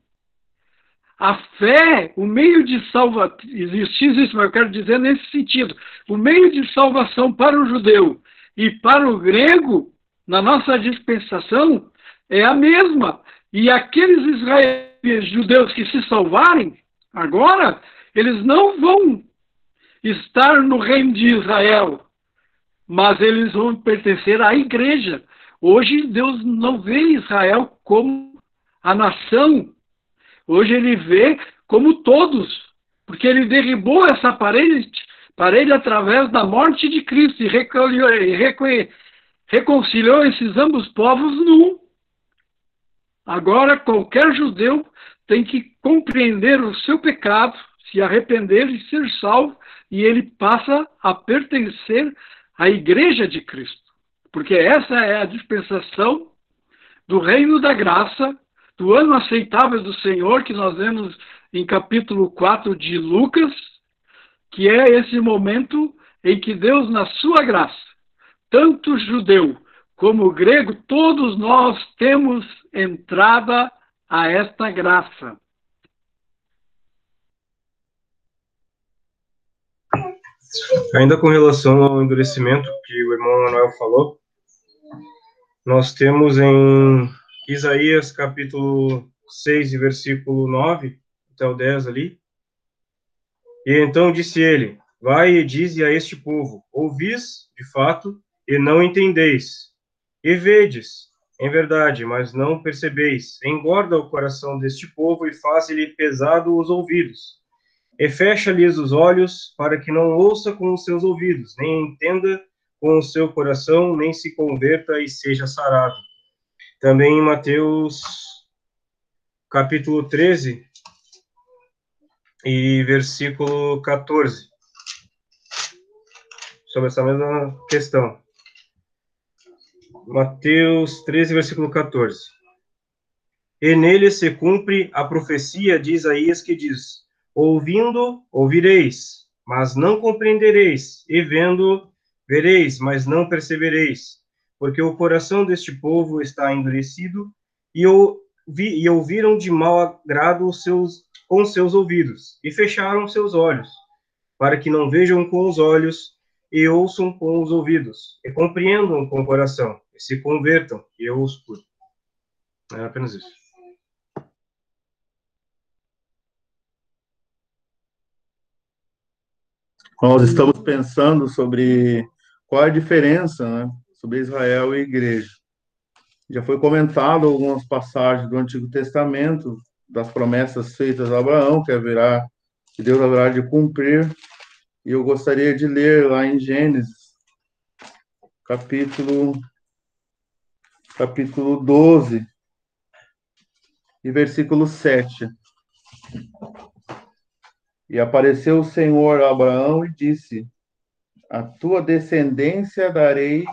A fé, o meio de salvação, existe isso, mas eu quero dizer nesse sentido, o meio de salvação para o judeu e para o grego, na nossa dispensação, é a mesma. E aqueles israelitas judeus que se salvarem, agora, eles não vão estar no reino de Israel, mas eles vão pertencer à igreja. Hoje Deus não vê Israel como a nação Hoje ele vê como todos, porque ele derribou essa parede, parede através da morte de Cristo e reconciliou esses ambos povos num. Agora, qualquer judeu tem que compreender o seu pecado, se arrepender e ser salvo, e ele passa a pertencer à igreja de Cristo. Porque essa é a dispensação do reino da graça do ano aceitável do Senhor, que nós vemos em capítulo 4 de Lucas, que é esse momento em que Deus, na sua graça, tanto judeu como grego, todos nós temos entrada a esta graça. Ainda com relação ao endurecimento que o irmão Manuel falou, nós temos em Isaías capítulo 6, versículo 9 até o 10 ali. E então disse ele: Vai e dize a este povo: Ouvis, de fato, e não entendeis. E vedes, em verdade, mas não percebeis. Engorda o coração deste povo e faz-lhe pesado os ouvidos. E fecha-lhes os olhos, para que não ouça com os seus ouvidos, nem entenda com o seu coração, nem se converta e seja sarado. Também em Mateus capítulo 13 e versículo 14, sobre essa mesma questão. Mateus 13, versículo 14. E nele se cumpre a profecia de Isaías que diz: Ouvindo, ouvireis, mas não compreendereis, e vendo, vereis, mas não percebereis, porque o coração deste povo está endurecido, e, e ouviram de mau agrado os seus, com seus ouvidos, e fecharam seus olhos, para que não vejam com os olhos, e ouçam com os ouvidos, e compreendam com o coração, se convertam e eu os curo. É apenas isso. Nós estamos pensando sobre qual a diferença né, sobre Israel e igreja. Já foi comentado algumas passagens do Antigo Testamento, das promessas feitas a Abraão, que haverá, que Deus haverá de cumprir. E eu gostaria de ler lá em Gênesis, capítulo capítulo 12 e versículo 7. E apareceu o Senhor a Abraão e disse: A tua descendência darei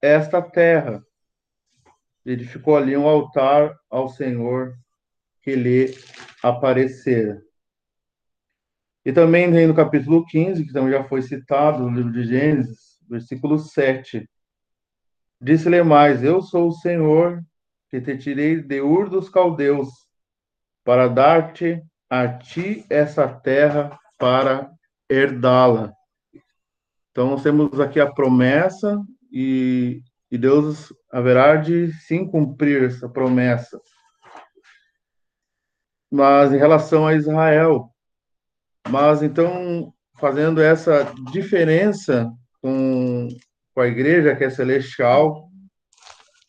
esta terra. Ele ficou ali um altar ao Senhor que lhe aparecera. E também no capítulo 15, que também já foi citado no livro de Gênesis, versículo 7. Disse-lhe mais: Eu sou o Senhor que te tirei de Ur dos Caldeus para dar-te a ti essa terra para herdá-la. Então, nós temos aqui a promessa e, e Deus haverá de sim cumprir essa promessa. Mas em relação a Israel, mas então, fazendo essa diferença com com a igreja que é celestial.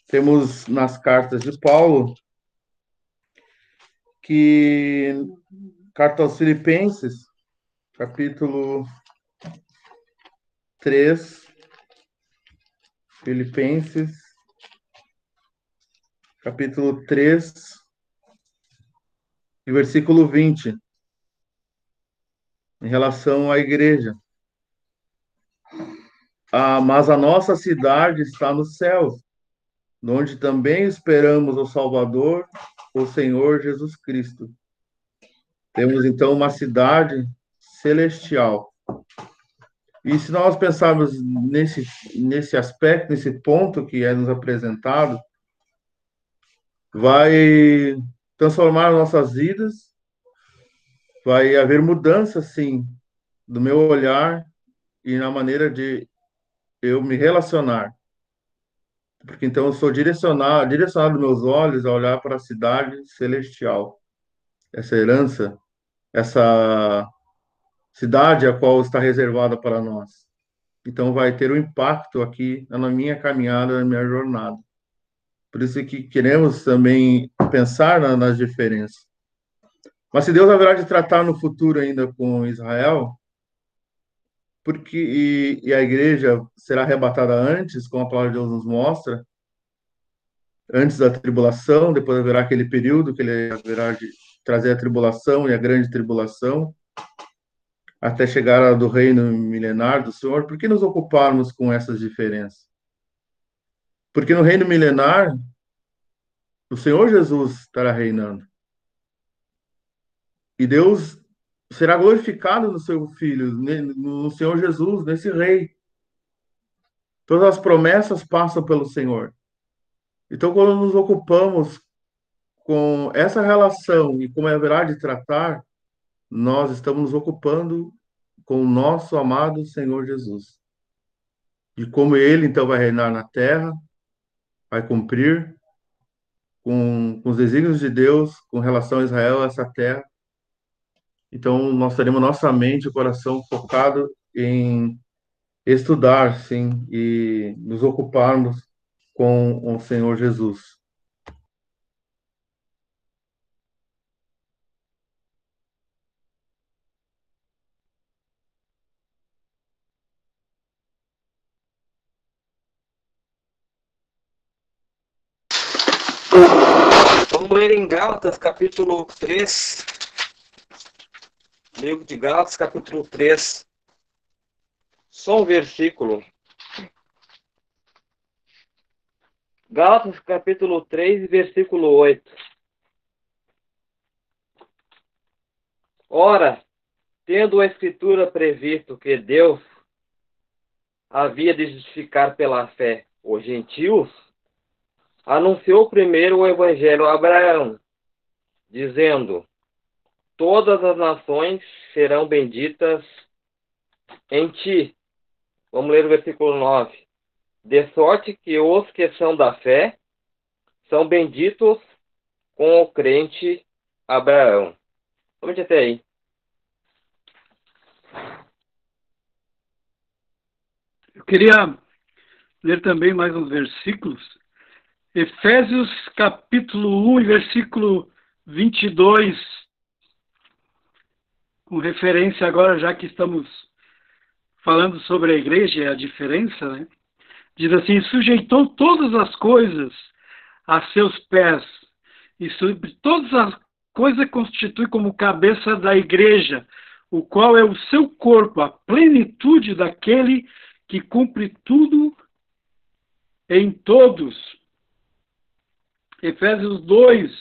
Temos nas cartas de Paulo que carta aos Filipenses, capítulo 3, Filipenses, capítulo 3, e versículo 20, em relação à igreja. Ah, mas a nossa cidade está no céu, onde também esperamos o Salvador, o Senhor Jesus Cristo. Temos então uma cidade celestial. E se nós pensarmos nesse, nesse aspecto, nesse ponto que é nos apresentado, vai transformar nossas vidas, vai haver mudança, sim, do meu olhar e na maneira de eu me relacionar. Porque então eu sou direcionado, direcionado meus olhos a olhar para a cidade celestial. Essa herança, essa cidade a qual está reservada para nós. Então vai ter um impacto aqui na minha caminhada, na minha jornada. Por isso que queremos também pensar nas diferenças. Mas se Deus haverá de tratar no futuro ainda com Israel, porque e, e, a igreja será arrebatada antes, como a palavra de Deus nos mostra, antes da tribulação, depois haverá aquele período que ele haverá de trazer a tribulação e a grande tribulação, até chegar a do reino milenar do Senhor. Por que nos ocuparmos com essas diferenças? Porque no reino milenar, o Senhor Jesus estará reinando. E Deus será glorificado no seu Filho, no Senhor Jesus, nesse Rei. Todas as promessas passam pelo Senhor. Então, quando nos ocupamos com essa relação e como haverá de tratar, nós estamos nos ocupando com o nosso amado Senhor Jesus. De como ele, então, vai reinar na terra, vai cumprir com, com os desígnios de Deus com relação a Israel, essa terra, então, nós teremos nossa mente e coração focado em estudar, sim, e nos ocuparmos com o Senhor Jesus. Vamos ler em Gálatas, capítulo 3. Livro de Gálatas, capítulo 3. Só um versículo. Gálatas, capítulo 3, versículo 8. Ora, tendo a Escritura previsto que Deus havia de justificar pela fé os gentios, anunciou primeiro o evangelho a Abraão, dizendo: Todas as nações serão benditas em ti. Vamos ler o versículo 9. De sorte que os que são da fé são benditos com o crente Abraão. Vamos até aí. Eu queria ler também mais uns versículos Efésios capítulo 1, versículo 22, com referência agora, já que estamos falando sobre a igreja e a diferença, né? Diz assim: sujeitou todas as coisas a seus pés, e sobre todas as coisas constitui como cabeça da igreja, o qual é o seu corpo, a plenitude daquele que cumpre tudo em todos. Efésios 2,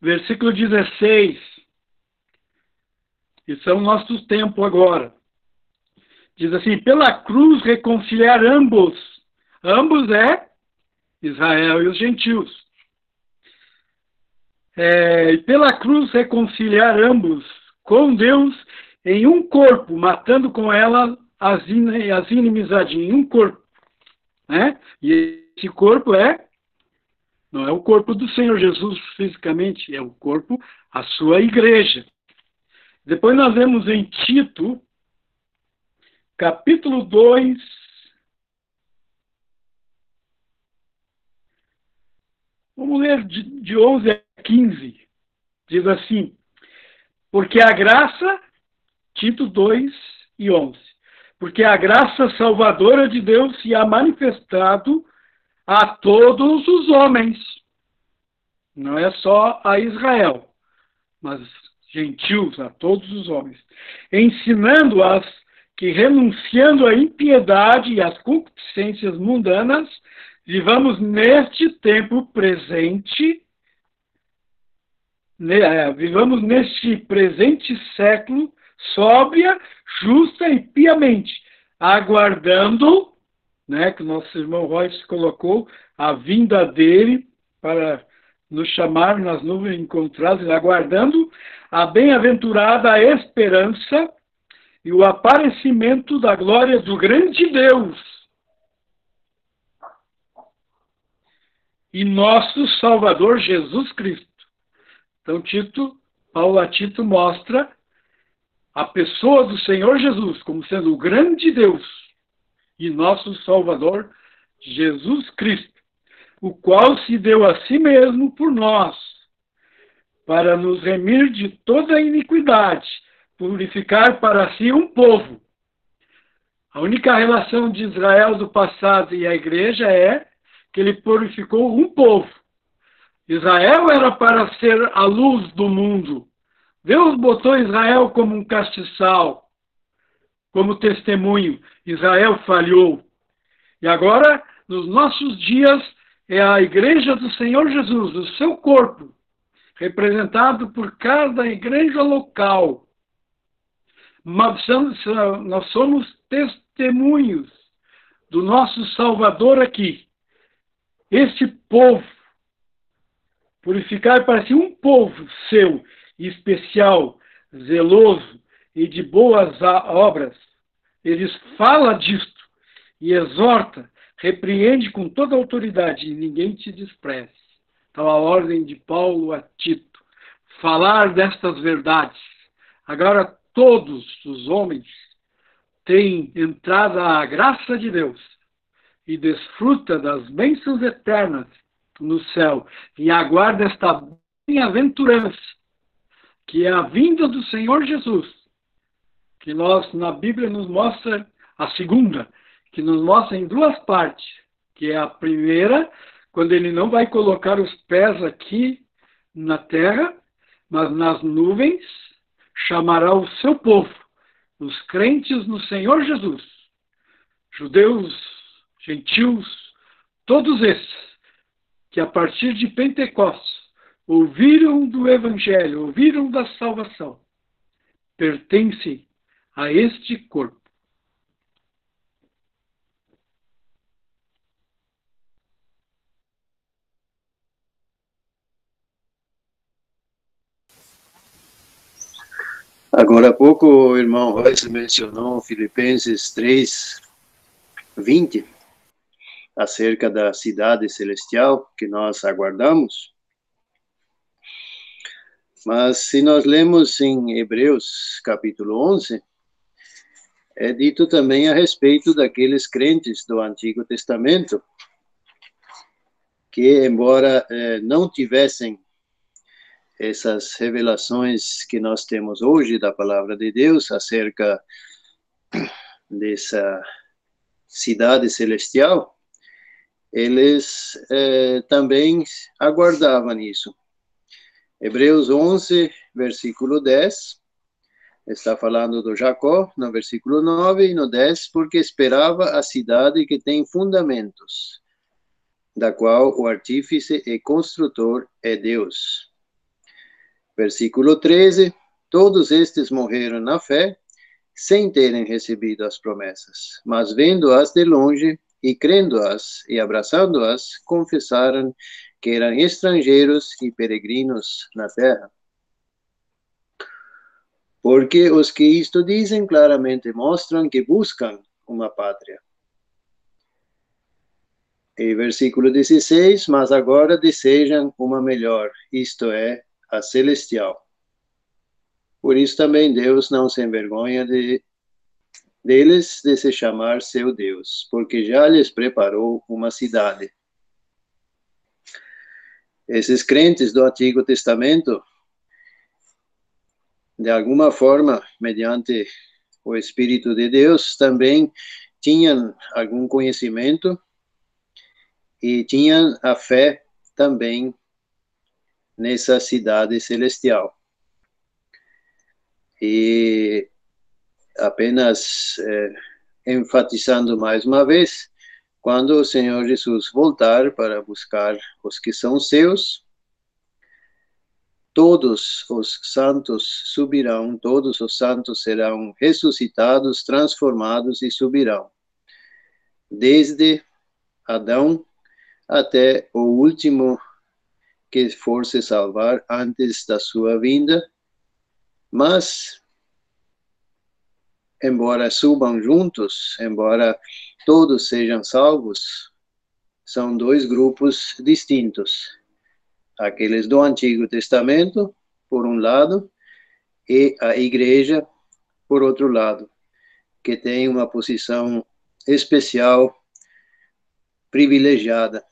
versículo 16. Isso é o nosso tempo agora. Diz assim: pela cruz reconciliar ambos. Ambos é Israel e os gentios. É, pela cruz reconciliar ambos com Deus em um corpo, matando com ela as, in, as inimizades em um corpo né? E esse corpo é não é o corpo do Senhor Jesus fisicamente, é o corpo, a sua igreja. Depois nós vemos em Tito, capítulo 2, vamos ler de, de 11 a 15, diz assim, porque a graça, Tito 2 e 11, porque a graça salvadora de Deus se há manifestado a todos os homens. Não é só a Israel, mas gentios, a todos os homens, ensinando-as que, renunciando à impiedade e às concupiscências mundanas, vivamos neste tempo presente, é, vivamos neste presente século sóbria, justa e piamente, aguardando, né, que nosso irmão Royce colocou, a vinda dele para nos chamar nas nuvens encontradas, aguardando a bem-aventurada esperança e o aparecimento da glória do grande Deus e nosso Salvador Jesus Cristo. Então, Tito, Paulo a Tito mostra a pessoa do Senhor Jesus como sendo o grande Deus e nosso Salvador, Jesus Cristo, o qual se deu a si mesmo por nós, para nos remir de toda iniquidade, purificar para si um povo. A única relação de Israel do passado e a igreja é que ele purificou um povo. Israel era para ser a luz do mundo, Deus botou Israel como um castiçal, como testemunho. Israel falhou. E agora, nos nossos dias, é a igreja do Senhor Jesus, o seu corpo, representado por cada igreja local. Nós somos testemunhos do nosso Salvador aqui. Este povo, purificar para si um povo seu, especial, zeloso e de boas obras. Ele fala disto e exorta, repreende com toda autoridade, e ninguém te despreze. Então, a ordem de Paulo a Tito, falar destas verdades. Agora, todos os homens tem entrado à graça de Deus e desfruta das bênçãos eternas no céu e aguarda esta bem-aventurança, que é a vinda do Senhor Jesus, que nós na Bíblia nos mostra a segunda, que nos mostra em duas partes, que é a primeira, quando ele não vai colocar os pés aqui na terra, mas nas nuvens chamará o seu povo, os crentes no Senhor Jesus, judeus, gentios, todos esses que a partir de Pentecostes ouviram do Evangelho, ouviram da salvação, pertencem a este corpo. Agora há pouco o irmão Royce mencionou Filipenses 3, 20, acerca da cidade celestial que nós aguardamos. Mas se nós lemos em Hebreus capítulo 11, é dito também a respeito daqueles crentes do Antigo Testamento que, embora eh, não tivessem essas revelações que nós temos hoje da palavra de Deus acerca dessa cidade celestial, eles eh, também aguardavam isso. Hebreus 11, versículo 10, está falando do Jacó, no versículo 9 e no 10, porque esperava a cidade que tem fundamentos, da qual o artífice e construtor é Deus. Versículo 13: Todos estes morreram na fé, sem terem recebido as promessas, mas vendo-as de longe e crendo-as e abraçando-as, confessaram que eram estrangeiros e peregrinos na terra. Porque os que isto dizem claramente mostram que buscam uma pátria. E versículo 16: Mas agora desejam uma melhor, isto é, a celestial. Por isso também Deus não se envergonha de deles de se chamar seu Deus, porque já lhes preparou uma cidade. Esses crentes do Antigo Testamento, de alguma forma, mediante o Espírito de Deus, também tinham algum conhecimento e tinham a fé também nessa cidade celestial. E apenas é, enfatizando mais uma vez, quando o Senhor Jesus voltar para buscar os que são seus, todos os santos subirão, todos os santos serão ressuscitados, transformados e subirão. Desde Adão até o último que for se salvar antes da sua vinda, mas, embora subam juntos, embora todos sejam salvos, são dois grupos distintos. Aqueles do Antigo Testamento, por um lado, e a igreja, por outro lado, que tem uma posição especial, privilegiada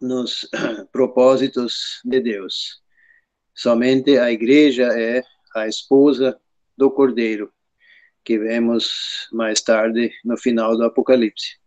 nos propósitos de Deus. Somente a igreja é a esposa do Cordeiro, que vemos mais tarde no final do Apocalipse.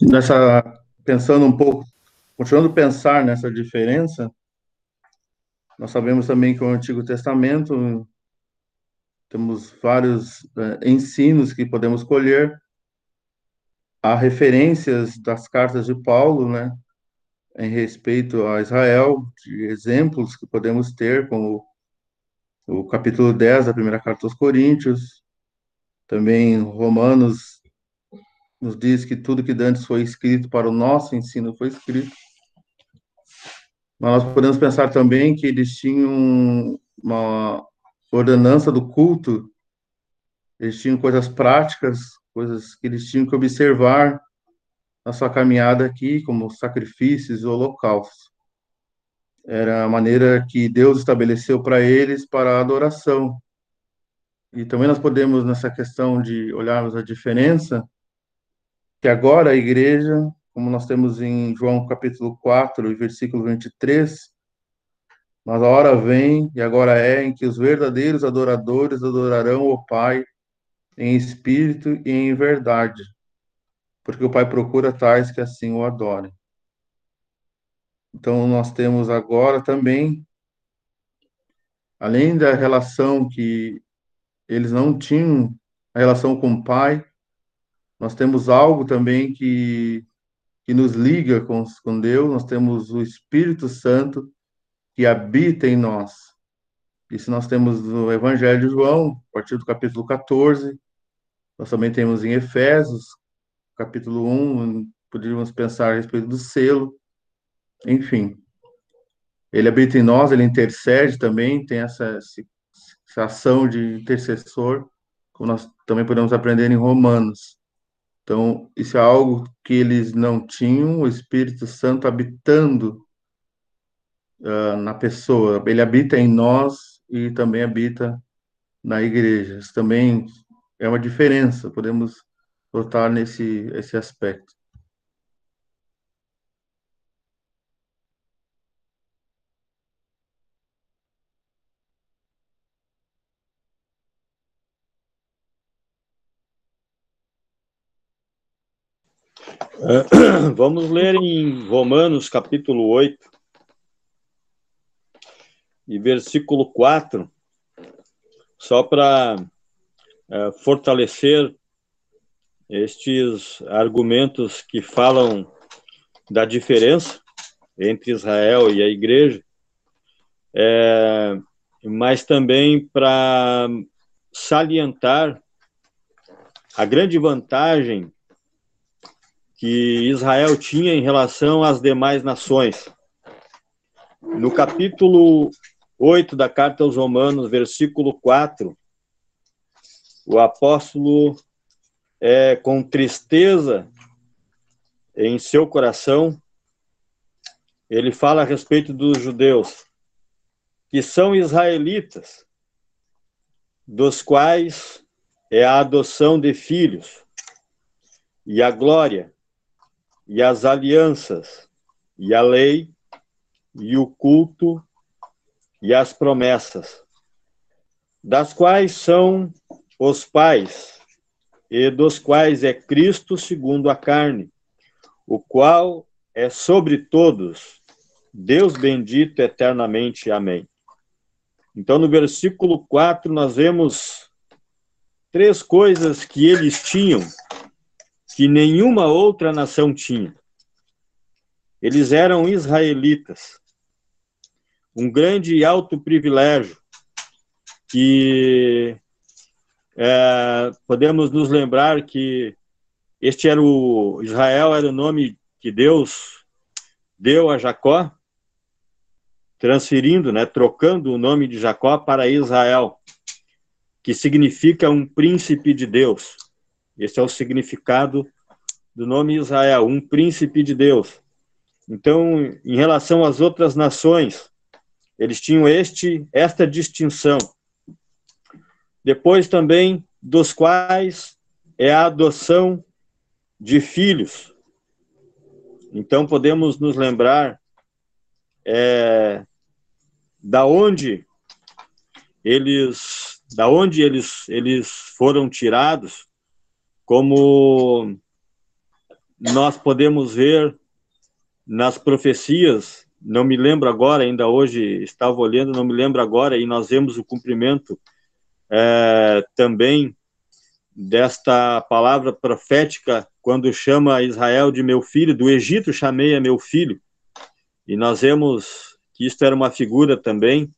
Nessa pensando um pouco, continuando a pensar nessa diferença, nós sabemos também que o Antigo Testamento temos vários é, ensinos que podemos colher, há referências das cartas de Paulo, né, em respeito a Israel, de exemplos que podemos ter, como o capítulo 10 da primeira carta aos Coríntios, também Romanos nos diz que tudo que antes foi escrito para o nosso ensino foi escrito. Mas nós podemos pensar também que eles tinham uma ordenança do culto eles tinham coisas práticas, coisas que eles tinham que observar na sua caminhada aqui, como sacrifícios e holocaustos. Era a maneira que Deus estabeleceu para eles para a adoração. E também nós podemos, nessa questão de olharmos a diferença, que agora a igreja, como nós temos em João capítulo 4, versículo 23, mas a hora vem, e agora é, em que os verdadeiros adoradores adorarão o Pai em espírito e em verdade, porque o Pai procura tais que assim o adorem. Então, nós temos agora também, além da relação que eles não tinham, a relação com o Pai, nós temos algo também que, que nos liga com, com Deus, nós temos o Espírito Santo que habita em nós. Isso nós temos no Evangelho de João, a partir do capítulo 14. Nós também temos em Efésios, capítulo 1, poderíamos pensar a respeito do selo. Enfim, ele habita em nós, ele intercede também, tem essa, essa ação de intercessor, como nós também podemos aprender em Romanos. Então, isso é algo que eles não tinham, o Espírito Santo habitando uh, na pessoa. Ele habita em nós e também habita na igreja. Isso também é uma diferença, podemos notar nesse esse aspecto. Vamos ler em Romanos capítulo 8, e versículo 4, só para é, fortalecer estes argumentos que falam da diferença entre Israel e a igreja, é, mas também para salientar a grande vantagem que Israel tinha em relação às demais nações. No capítulo 8 da carta aos Romanos, versículo 4, o apóstolo, é, com tristeza em seu coração, ele fala a respeito dos judeus, que são israelitas, dos quais é a adoção de filhos, e a glória, e as alianças, e a lei, e o culto, e as promessas, das quais são os pais, e dos quais é Cristo segundo a carne, o qual é sobre todos, Deus bendito eternamente. Amém. Então, no versículo 4, nós vemos três coisas que eles tinham que nenhuma outra nação tinha. Eles eram israelitas um grande e alto privilégio que é, podemos nos lembrar que este era o Israel era o nome que Deus deu a Jacó, transferindo, né, trocando o nome de Jacó para Israel, que significa um príncipe de Deus. Esse é o significado do nome Israel, um príncipe de Deus. Então, em relação às outras nações, eles tinham este esta distinção. Depois também dos quais é a adoção de filhos. Então podemos nos lembrar é, da onde eles da onde eles eles foram tirados, como nós podemos ver nas profecias não me lembro agora, ainda hoje estava olhando, não me lembro agora, e nós vemos o cumprimento é, também desta palavra profética, quando chama Israel de meu filho, do Egito chamei a meu filho, e nós vemos que isto era uma figura também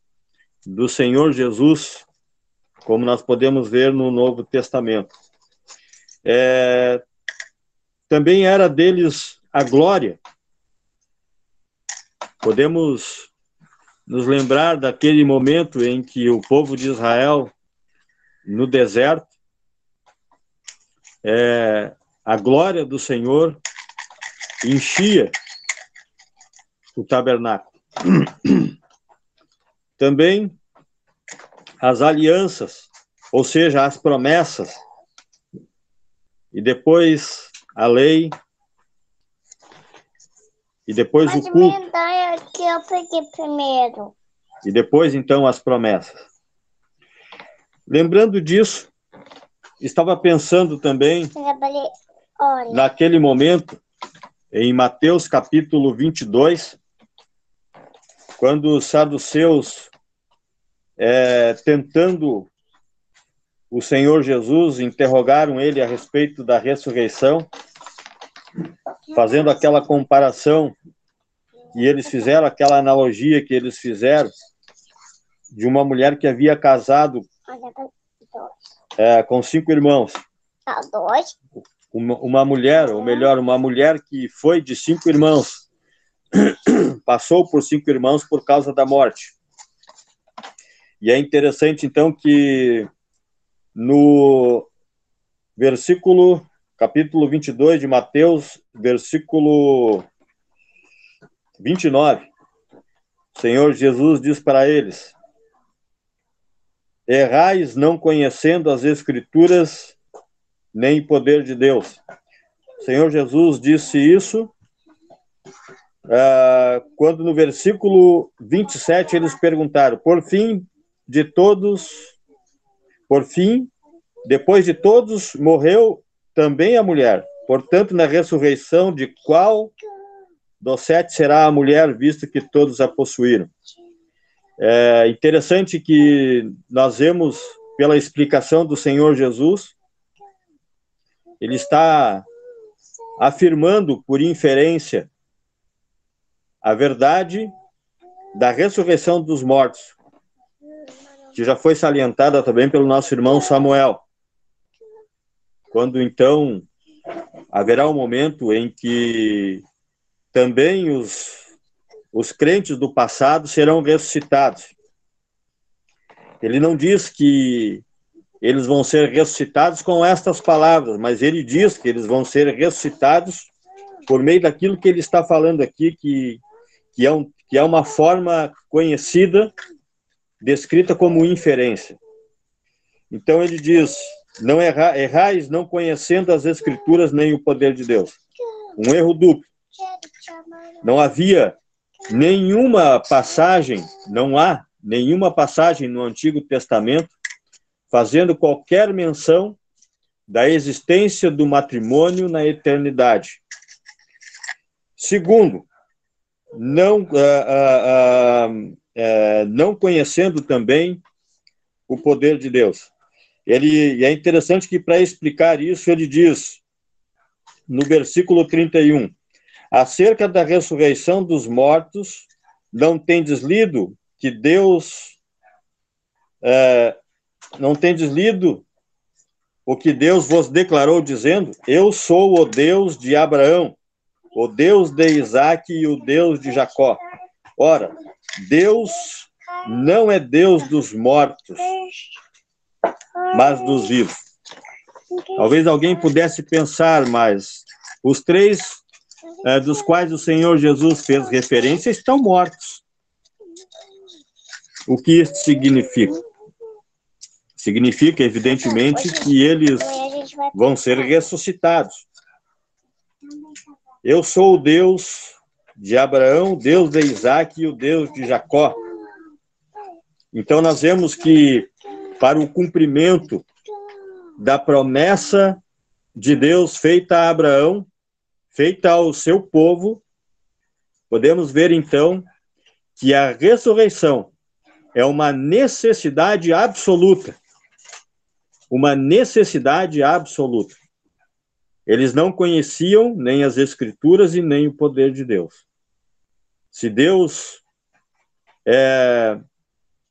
do Senhor Jesus, como nós podemos ver no Novo Testamento. É, também era deles a glória, Podemos nos lembrar daquele momento em que o povo de Israel, no deserto, é, a glória do Senhor enchia o tabernáculo. Também as alianças, ou seja, as promessas, e depois a lei, e depois o culto, me aqui, eu peguei primeiro. e depois então as promessas. Lembrando disso, estava pensando também naquele momento, em Mateus capítulo 22, quando os saduceus, é, tentando o Senhor Jesus, interrogaram ele a respeito da ressurreição, fazendo aquela comparação, e eles fizeram aquela analogia que eles fizeram de uma mulher que havia casado é, com cinco irmãos. Dois. uma, uma mulher, ou melhor, uma mulher que foi de cinco irmãos, passou por cinco irmãos por causa da morte. E é interessante, então, que no versículo, capítulo 22 de Mateus, versículo 29, o Senhor Jesus diz para eles: Errais não conhecendo as Escrituras nem poder de Deus. O Senhor Jesus disse isso ah, quando no versículo 27 eles perguntaram: Por fim de todos, por fim, depois de todos, morreu também a mulher. Portanto, na ressurreição, de qual dos sete será a mulher, visto que todos a possuíram? É interessante que nós vemos pela explicação do Senhor Jesus ele está afirmando por inferência a verdade da ressurreição dos mortos, que já foi salientada também pelo nosso irmão Samuel. Quando então haverá um momento em que também os, os crentes do passado serão ressuscitados. Ele não diz que eles vão ser ressuscitados com estas palavras, mas ele diz que eles vão ser ressuscitados por meio daquilo que ele está falando aqui, que, que, é, um, que é uma forma conhecida, descrita como inferência. Então ele diz: não erra, errais não conhecendo as escrituras nem o poder de Deus. Um erro duplo. Não havia nenhuma passagem, não há nenhuma passagem no Antigo Testamento fazendo qualquer menção da existência do matrimônio na eternidade. Segundo, não, ah, ah, ah, não conhecendo também o poder de Deus. Ele, e é interessante que, para explicar isso, ele diz, no versículo 31, acerca da ressurreição dos mortos, não tendes lido que Deus é, não tendes lido o que Deus vos declarou, dizendo: Eu sou o Deus de Abraão, o Deus de Isaac e o Deus de Jacó. Ora, Deus não é Deus dos mortos, mas dos vivos. Talvez alguém pudesse pensar, mas os três é, dos quais o Senhor Jesus fez referência estão mortos. O que isso significa? Significa, evidentemente, que eles vão ser ressuscitados. Eu sou o Deus de Abraão, Deus de Isaac e o Deus de Jacó. Então, nós vemos que, para o cumprimento da promessa de Deus feita a Abraão, feita ao seu povo, podemos ver, então, que a ressurreição é uma necessidade absoluta uma necessidade absoluta. Eles não conheciam nem as Escrituras e nem o poder de Deus. Se Deus é,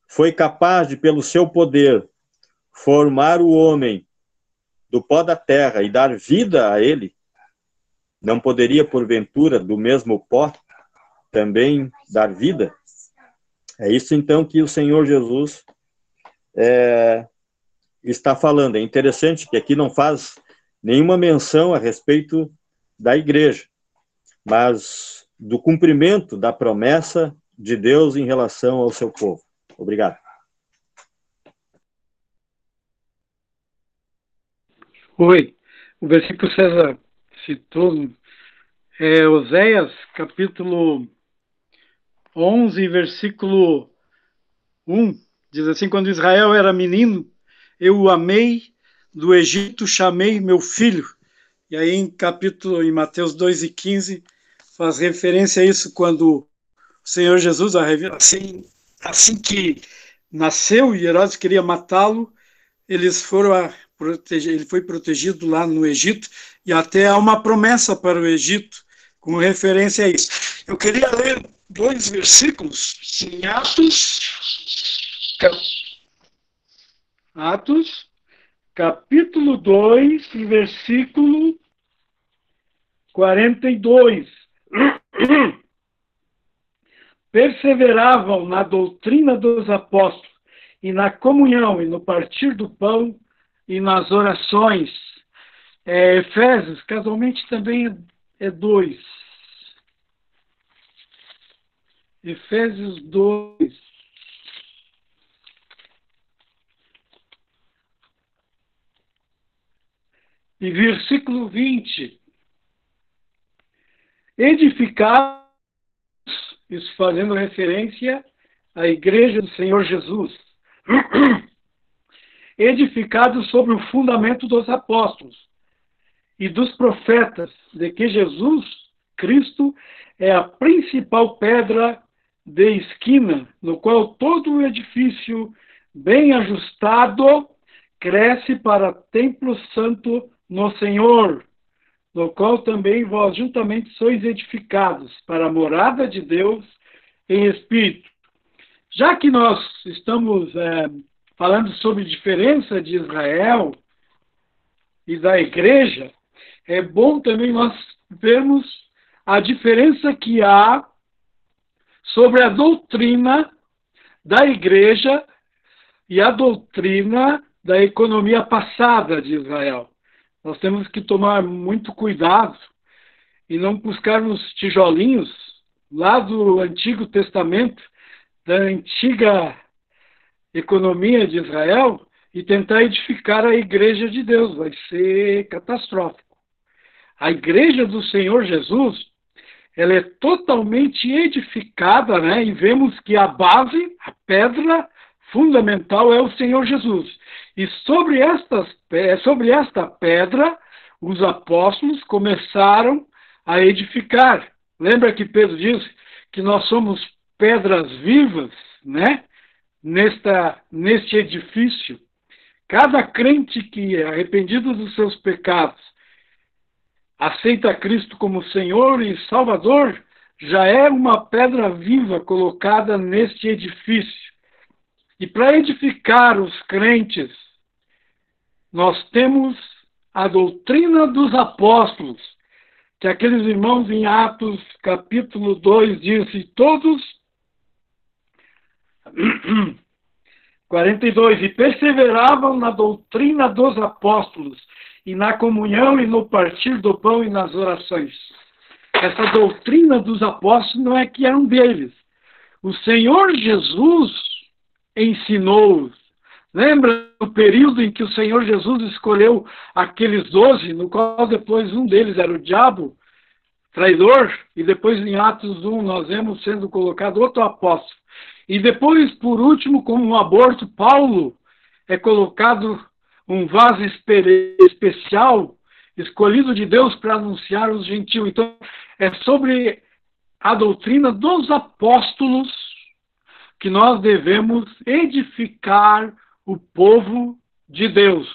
foi capaz de, pelo seu poder, formar o homem do pó da terra e dar vida a ele, não poderia, porventura, do mesmo pó, também dar vida? É isso então que o Senhor Jesus é, está falando. É interessante que aqui não faz nenhuma menção a respeito da igreja, mas do cumprimento da promessa de Deus em relação ao seu povo. Obrigado. Oi, o versículo César citou é Oséias, capítulo 11, versículo 1, diz assim: Quando Israel era menino, eu o amei, do Egito chamei meu filho. E aí, em capítulo, em Mateus 2 e 15, faz referência a isso quando o Senhor Jesus, assim, assim que nasceu e Herodes queria matá-lo, eles foram a proteger, ele foi protegido lá no Egito, e até há uma promessa para o Egito, com referência a isso. Eu queria ler dois versículos em Atos, Atos, capítulo 2, versículo 42. Perseveravam na doutrina dos apóstolos e na comunhão e no partir do pão e nas orações. É, Efésios, casualmente também é 2. Efésios 2. E versículo 20. Edificados, isso fazendo referência à igreja do Senhor Jesus. Edificados sobre o fundamento dos apóstolos e dos profetas, de que Jesus Cristo é a principal pedra de esquina, no qual todo o edifício bem ajustado cresce para templo santo no Senhor, no qual também vós juntamente sois edificados para a morada de Deus em espírito. Já que nós estamos é, falando sobre diferença de Israel e da igreja, é bom também nós vermos a diferença que há sobre a doutrina da igreja e a doutrina da economia passada de Israel. Nós temos que tomar muito cuidado e não buscarmos tijolinhos lá do Antigo Testamento, da antiga economia de Israel, e tentar edificar a igreja de Deus. Vai ser catastrófico. A igreja do Senhor Jesus, ela é totalmente edificada, né? E vemos que a base, a pedra fundamental é o Senhor Jesus. E sobre, estas, sobre esta pedra, os apóstolos começaram a edificar. Lembra que Pedro disse que nós somos pedras vivas, né? Nesta, neste edifício. Cada crente que é arrependido dos seus pecados aceita Cristo como Senhor e Salvador, já é uma pedra viva colocada neste edifício. E para edificar os crentes, nós temos a doutrina dos apóstolos, que aqueles irmãos em Atos capítulo 2 dizem, todos 42, e perseveravam na doutrina dos apóstolos, e na comunhão e no partir do pão e nas orações. Essa doutrina dos apóstolos não é que eram deles. O Senhor Jesus ensinou-os. Lembra do período em que o Senhor Jesus escolheu aqueles doze, no qual depois um deles era o diabo, traidor, e depois em Atos 1 nós vemos sendo colocado outro apóstolo. E depois, por último, como um aborto, Paulo é colocado um vaso especial, escolhido de Deus para anunciar os gentios. Então, é sobre a doutrina dos apóstolos que nós devemos edificar o povo de Deus.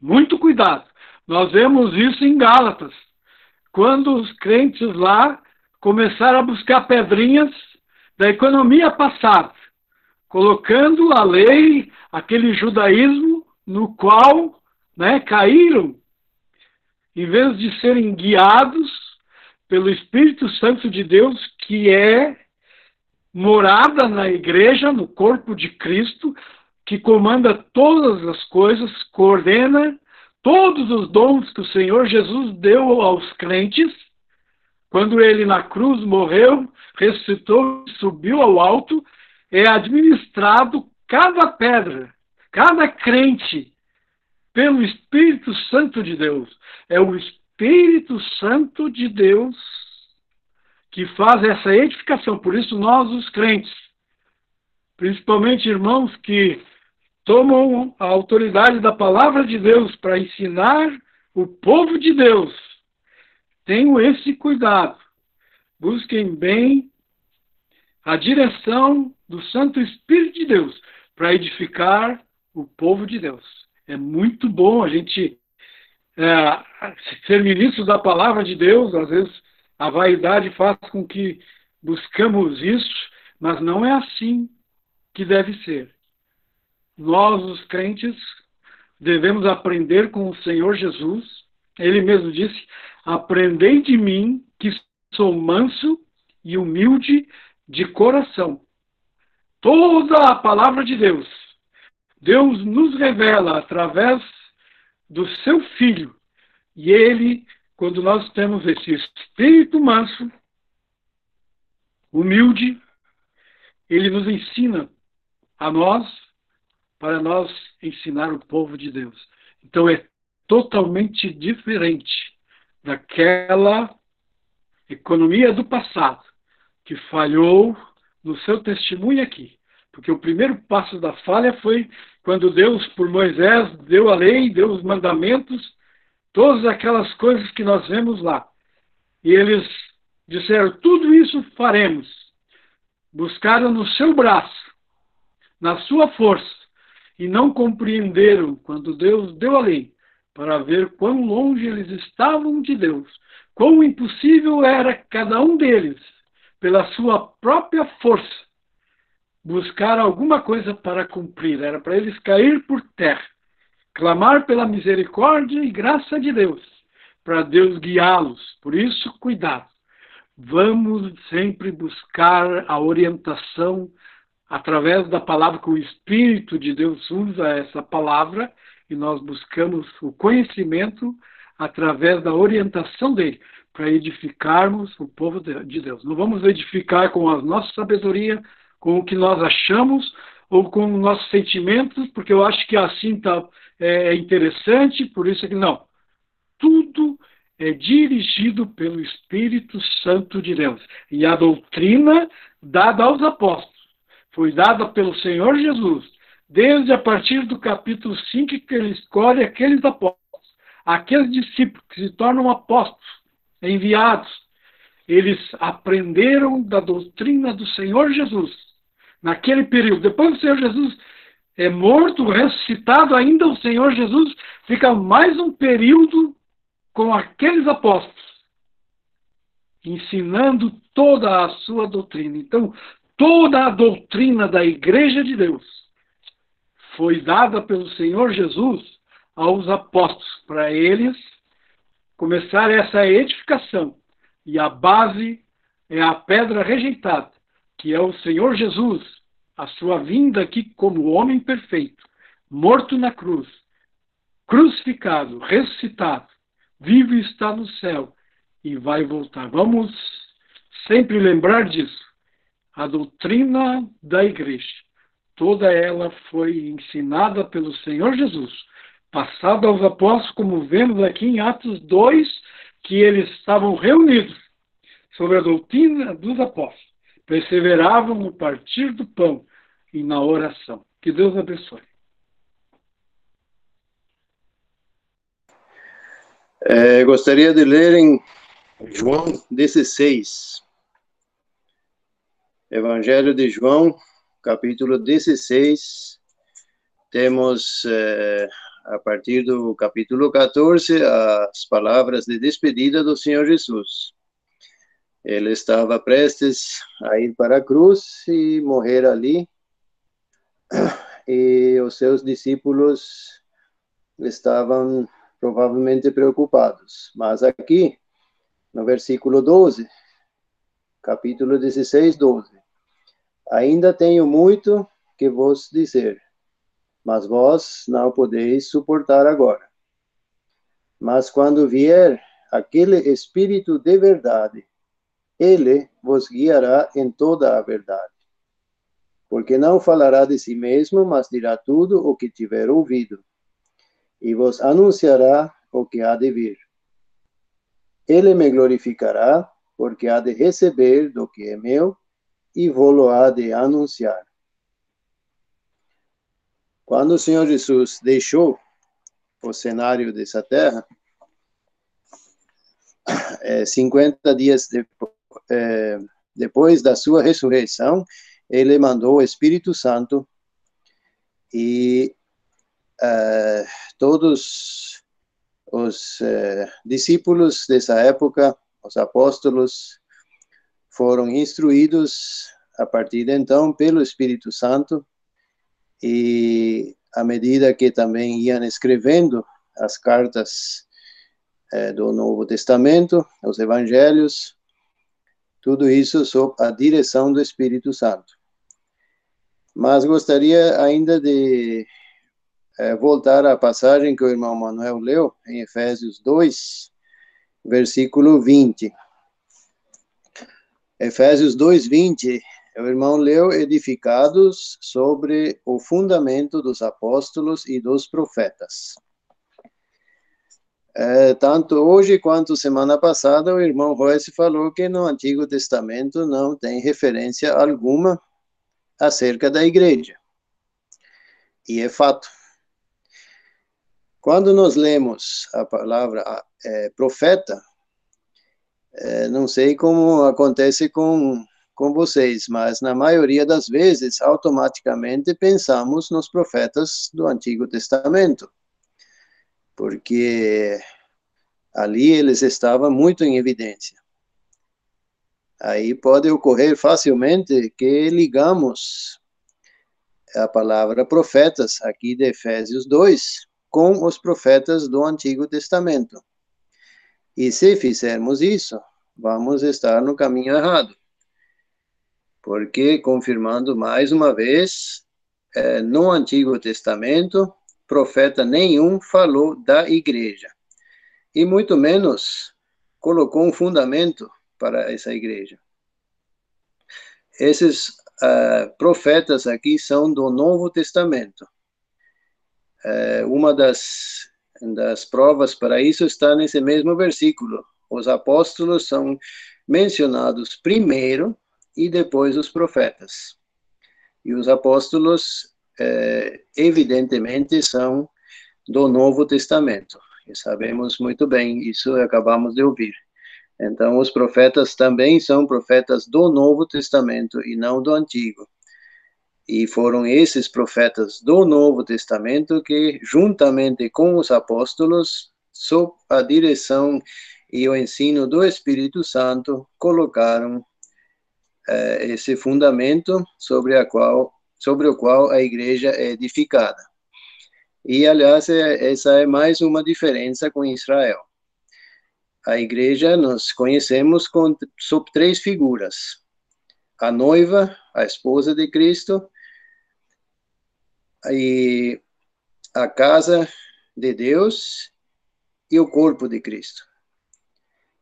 Muito cuidado. Nós vemos isso em Gálatas, quando os crentes lá começaram a buscar pedrinhas da economia passada, colocando a lei, aquele judaísmo no qual né, caíram, em vez de serem guiados pelo Espírito Santo de Deus, que é morada na igreja, no corpo de Cristo, que comanda todas as coisas, coordena todos os dons que o Senhor Jesus deu aos crentes, quando ele na cruz morreu, ressuscitou, subiu ao alto, é administrado cada pedra, cada crente, pelo Espírito Santo de Deus. É o Espírito Santo de Deus que faz essa edificação. Por isso, nós, os crentes, principalmente irmãos que tomam a autoridade da palavra de Deus para ensinar o povo de Deus, tenham esse cuidado. Busquem bem a direção do Santo Espírito de Deus para edificar o povo de Deus. É muito bom a gente é, ser ministro da palavra de Deus, às vezes a vaidade faz com que buscamos isso, mas não é assim que deve ser. Nós, os crentes, devemos aprender com o Senhor Jesus. Ele mesmo disse: Aprendei de mim, que sou manso e humilde de coração. Toda a palavra de Deus, Deus nos revela através do seu Filho. E ele, quando nós temos esse espírito manso, humilde, ele nos ensina a nós, para nós ensinar o povo de Deus. Então é totalmente diferente daquela economia do passado que falhou no seu testemunho aqui. Porque o primeiro passo da falha foi quando Deus, por Moisés, deu a lei, deu os mandamentos, todas aquelas coisas que nós vemos lá. E eles disseram: tudo isso faremos. Buscaram no seu braço, na sua força, e não compreenderam quando Deus deu a lei, para ver quão longe eles estavam de Deus, quão impossível era cada um deles, pela sua própria força, buscar alguma coisa para cumprir, era para eles cair por terra, clamar pela misericórdia e graça de Deus, para Deus guiá-los. Por isso, cuidado. Vamos sempre buscar a orientação através da palavra que o Espírito de Deus usa essa palavra e nós buscamos o conhecimento através da orientação dele para edificarmos o povo de Deus. Não vamos edificar com a nossa sabedoria, com o que nós achamos ou com nossos sentimentos, porque eu acho que assim tá, é interessante, por isso é que não. Tudo é dirigido pelo Espírito Santo de Deus. E a doutrina dada aos apóstolos foi dada pelo Senhor Jesus, desde a partir do capítulo 5, que ele escolhe aqueles apóstolos, aqueles discípulos que se tornam apóstolos, enviados. Eles aprenderam da doutrina do Senhor Jesus naquele período. Depois do Senhor Jesus é morto, ressuscitado, ainda o Senhor Jesus fica mais um período com aqueles apóstolos, ensinando toda a sua doutrina. Então, toda a doutrina da Igreja de Deus foi dada pelo Senhor Jesus aos apóstolos, para eles começar essa edificação. E a base é a pedra rejeitada, que é o Senhor Jesus, a sua vinda aqui como homem perfeito, morto na cruz, crucificado, ressuscitado, vivo está no céu e vai voltar. Vamos sempre lembrar disso. A doutrina da igreja, toda ela foi ensinada pelo Senhor Jesus, passada aos apóstolos, como vemos aqui em Atos 2, que eles estavam reunidos sobre a doutrina dos apóstolos perseveravam no partir do pão e na oração. Que Deus abençoe. É, gostaria de ler em João 16. Evangelho de João, capítulo 16. Temos, é, a partir do capítulo 14, as palavras de despedida do Senhor Jesus. Ele estava prestes a ir para a cruz e morrer ali. E os seus discípulos estavam provavelmente preocupados. Mas aqui, no versículo 12, capítulo 16, 12. Ainda tenho muito que vos dizer, mas vós não podeis suportar agora. Mas quando vier aquele Espírito de verdade, ele vos guiará em toda a verdade. Porque não falará de si mesmo, mas dirá tudo o que tiver ouvido, e vos anunciará o que há de vir. Ele me glorificará, porque há de receber do que é meu, e vou-lo há de anunciar. Quando o Senhor Jesus deixou o cenário dessa terra, é, 50 dias depois, é, depois da sua ressurreição, ele mandou o Espírito Santo e é, todos os é, discípulos dessa época, os apóstolos, foram instruídos a partir de então pelo Espírito Santo e à medida que também iam escrevendo as cartas é, do Novo Testamento, os Evangelhos, tudo isso sob a direção do Espírito Santo. Mas gostaria ainda de é, voltar à passagem que o irmão Manuel leu, em Efésios 2, versículo 20. Efésios 2, 20, o irmão leu edificados sobre o fundamento dos apóstolos e dos profetas. É, tanto hoje quanto semana passada, o irmão Royce falou que no Antigo Testamento não tem referência alguma acerca da igreja. E é fato. Quando nós lemos a palavra é, profeta, é, não sei como acontece com, com vocês, mas na maioria das vezes, automaticamente pensamos nos profetas do Antigo Testamento porque ali eles estavam muito em evidência. Aí pode ocorrer facilmente que ligamos a palavra profetas, aqui de Efésios 2, com os profetas do Antigo Testamento. E se fizermos isso, vamos estar no caminho errado. Porque, confirmando mais uma vez, é, no Antigo Testamento, profeta nenhum falou da igreja, e muito menos colocou um fundamento para essa igreja. Esses uh, profetas aqui são do Novo Testamento. Uh, uma das, das provas para isso está nesse mesmo versículo. Os apóstolos são mencionados primeiro e depois os profetas. E os apóstolos é, evidentemente são do Novo Testamento. E sabemos muito bem, isso acabamos de ouvir. Então, os profetas também são profetas do Novo Testamento e não do Antigo. E foram esses profetas do Novo Testamento que, juntamente com os apóstolos, sob a direção e o ensino do Espírito Santo, colocaram eh, esse fundamento sobre a qual sobre o qual a igreja é edificada. E, aliás, é, essa é mais uma diferença com Israel. A igreja nós conhecemos com, sob três figuras: a noiva, a esposa de Cristo, e a casa de Deus e o corpo de Cristo.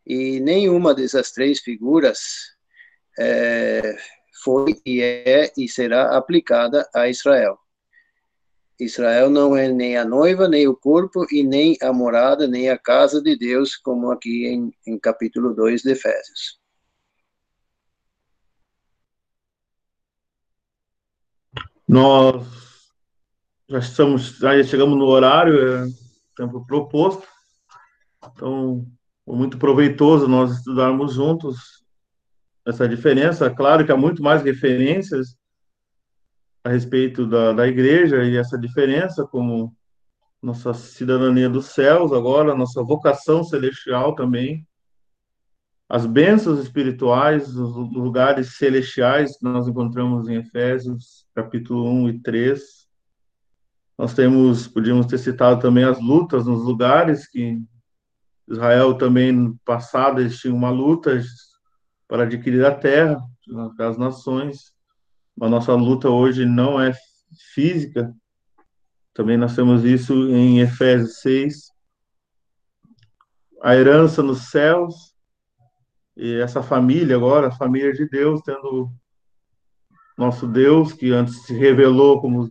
E nenhuma dessas três figuras é, foi e é e será aplicada a Israel. Israel não é nem a noiva, nem o corpo, e nem a morada, nem a casa de Deus, como aqui em, em capítulo 2 de Efésios. Nós já estamos, já chegamos no horário, é tempo proposto, então foi muito proveitoso nós estudarmos juntos essa diferença. Claro que há muito mais referências a respeito da, da igreja e essa diferença, como nossa cidadania dos céus agora, nossa vocação celestial também, as bênçãos espirituais, os lugares celestiais que nós encontramos em Efésios, capítulo 1 e 3. Nós temos, podíamos ter citado também as lutas nos lugares que Israel também no passado eles tinham uma luta para adquirir a terra, as nações. A nossa luta hoje não é física. Também nós temos isso em Efésios 6. a herança nos céus e essa família agora, a família de Deus, tendo nosso Deus, que antes se revelou como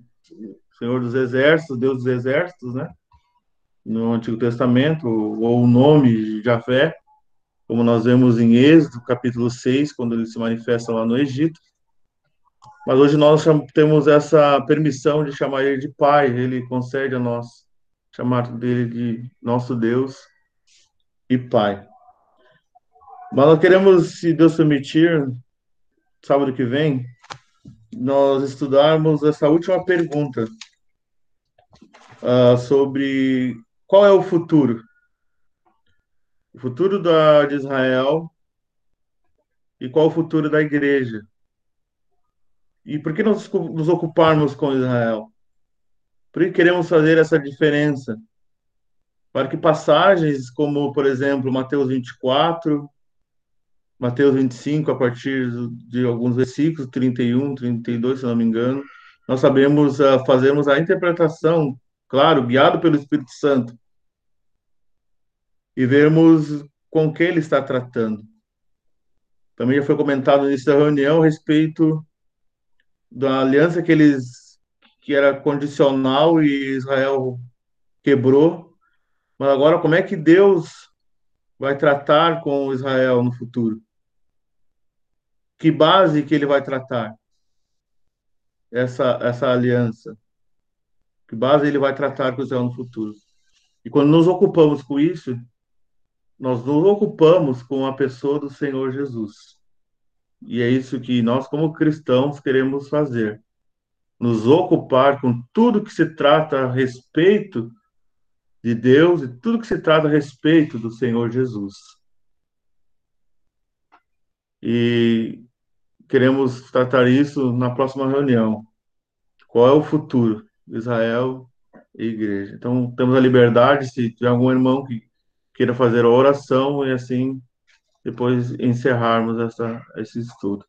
Senhor dos Exércitos, Deus dos Exércitos, né? No Antigo Testamento, ou o nome de Javé, como nós vemos em Êxodo, capítulo 6, quando ele se manifesta lá no Egito. Mas hoje nós temos essa permissão de chamar ele de Pai, ele concede a nós chamar dele de nosso Deus e Pai. Mas nós queremos, se Deus permitir, sábado que vem, nós estudarmos essa última pergunta uh, sobre qual é o futuro. O futuro da, de Israel e qual o futuro da igreja. E por que nós nos ocuparmos com Israel? Por que queremos fazer essa diferença? Para que passagens como, por exemplo, Mateus 24, Mateus 25, a partir de alguns versículos, 31, 32, se não me engano, nós sabemos uh, fazermos a interpretação, claro, guiado pelo Espírito Santo, e vermos com que ele está tratando. Também já foi comentado no início da reunião a respeito da aliança que eles que era condicional e Israel quebrou. Mas agora como é que Deus vai tratar com Israel no futuro? Que base que ele vai tratar essa, essa aliança? Que base ele vai tratar com Israel no futuro? E quando nos ocupamos com isso, nós nos ocupamos com a pessoa do Senhor Jesus. E é isso que nós, como cristãos, queremos fazer. Nos ocupar com tudo que se trata a respeito de Deus e tudo que se trata a respeito do Senhor Jesus. E queremos tratar isso na próxima reunião. Qual é o futuro Israel e igreja? Então, temos a liberdade, se tiver algum irmão que queira fazer a oração e assim depois encerrarmos essa, esse estudo.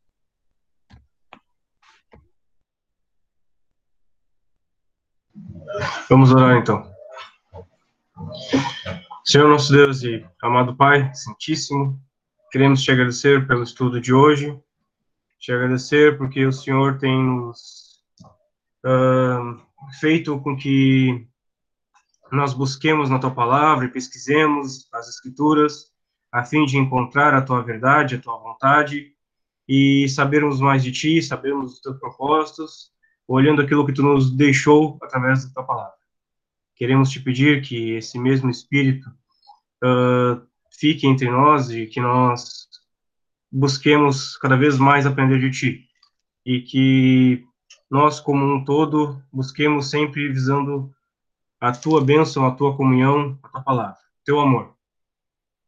Vamos orar então. Senhor nosso Deus e amado Pai, Santíssimo, queremos te agradecer pelo estudo de hoje, te agradecer porque o Senhor tem nos uh, feito com que nós busquemos na tua palavra e pesquisemos as escrituras a fim de encontrar a tua verdade, a tua vontade e sabermos mais de ti, sabermos os teus propósitos, olhando aquilo que tu nos deixou através da tua palavra. Queremos te pedir que esse mesmo espírito uh, fique entre nós e que nós busquemos cada vez mais aprender de ti e que nós como um todo busquemos sempre visando a tua bênção, a tua comunhão, a tua palavra, teu amor.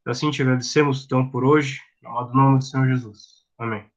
Assim te agradecemos, então, por hoje, no nome do Senhor Jesus. Amém. Amém.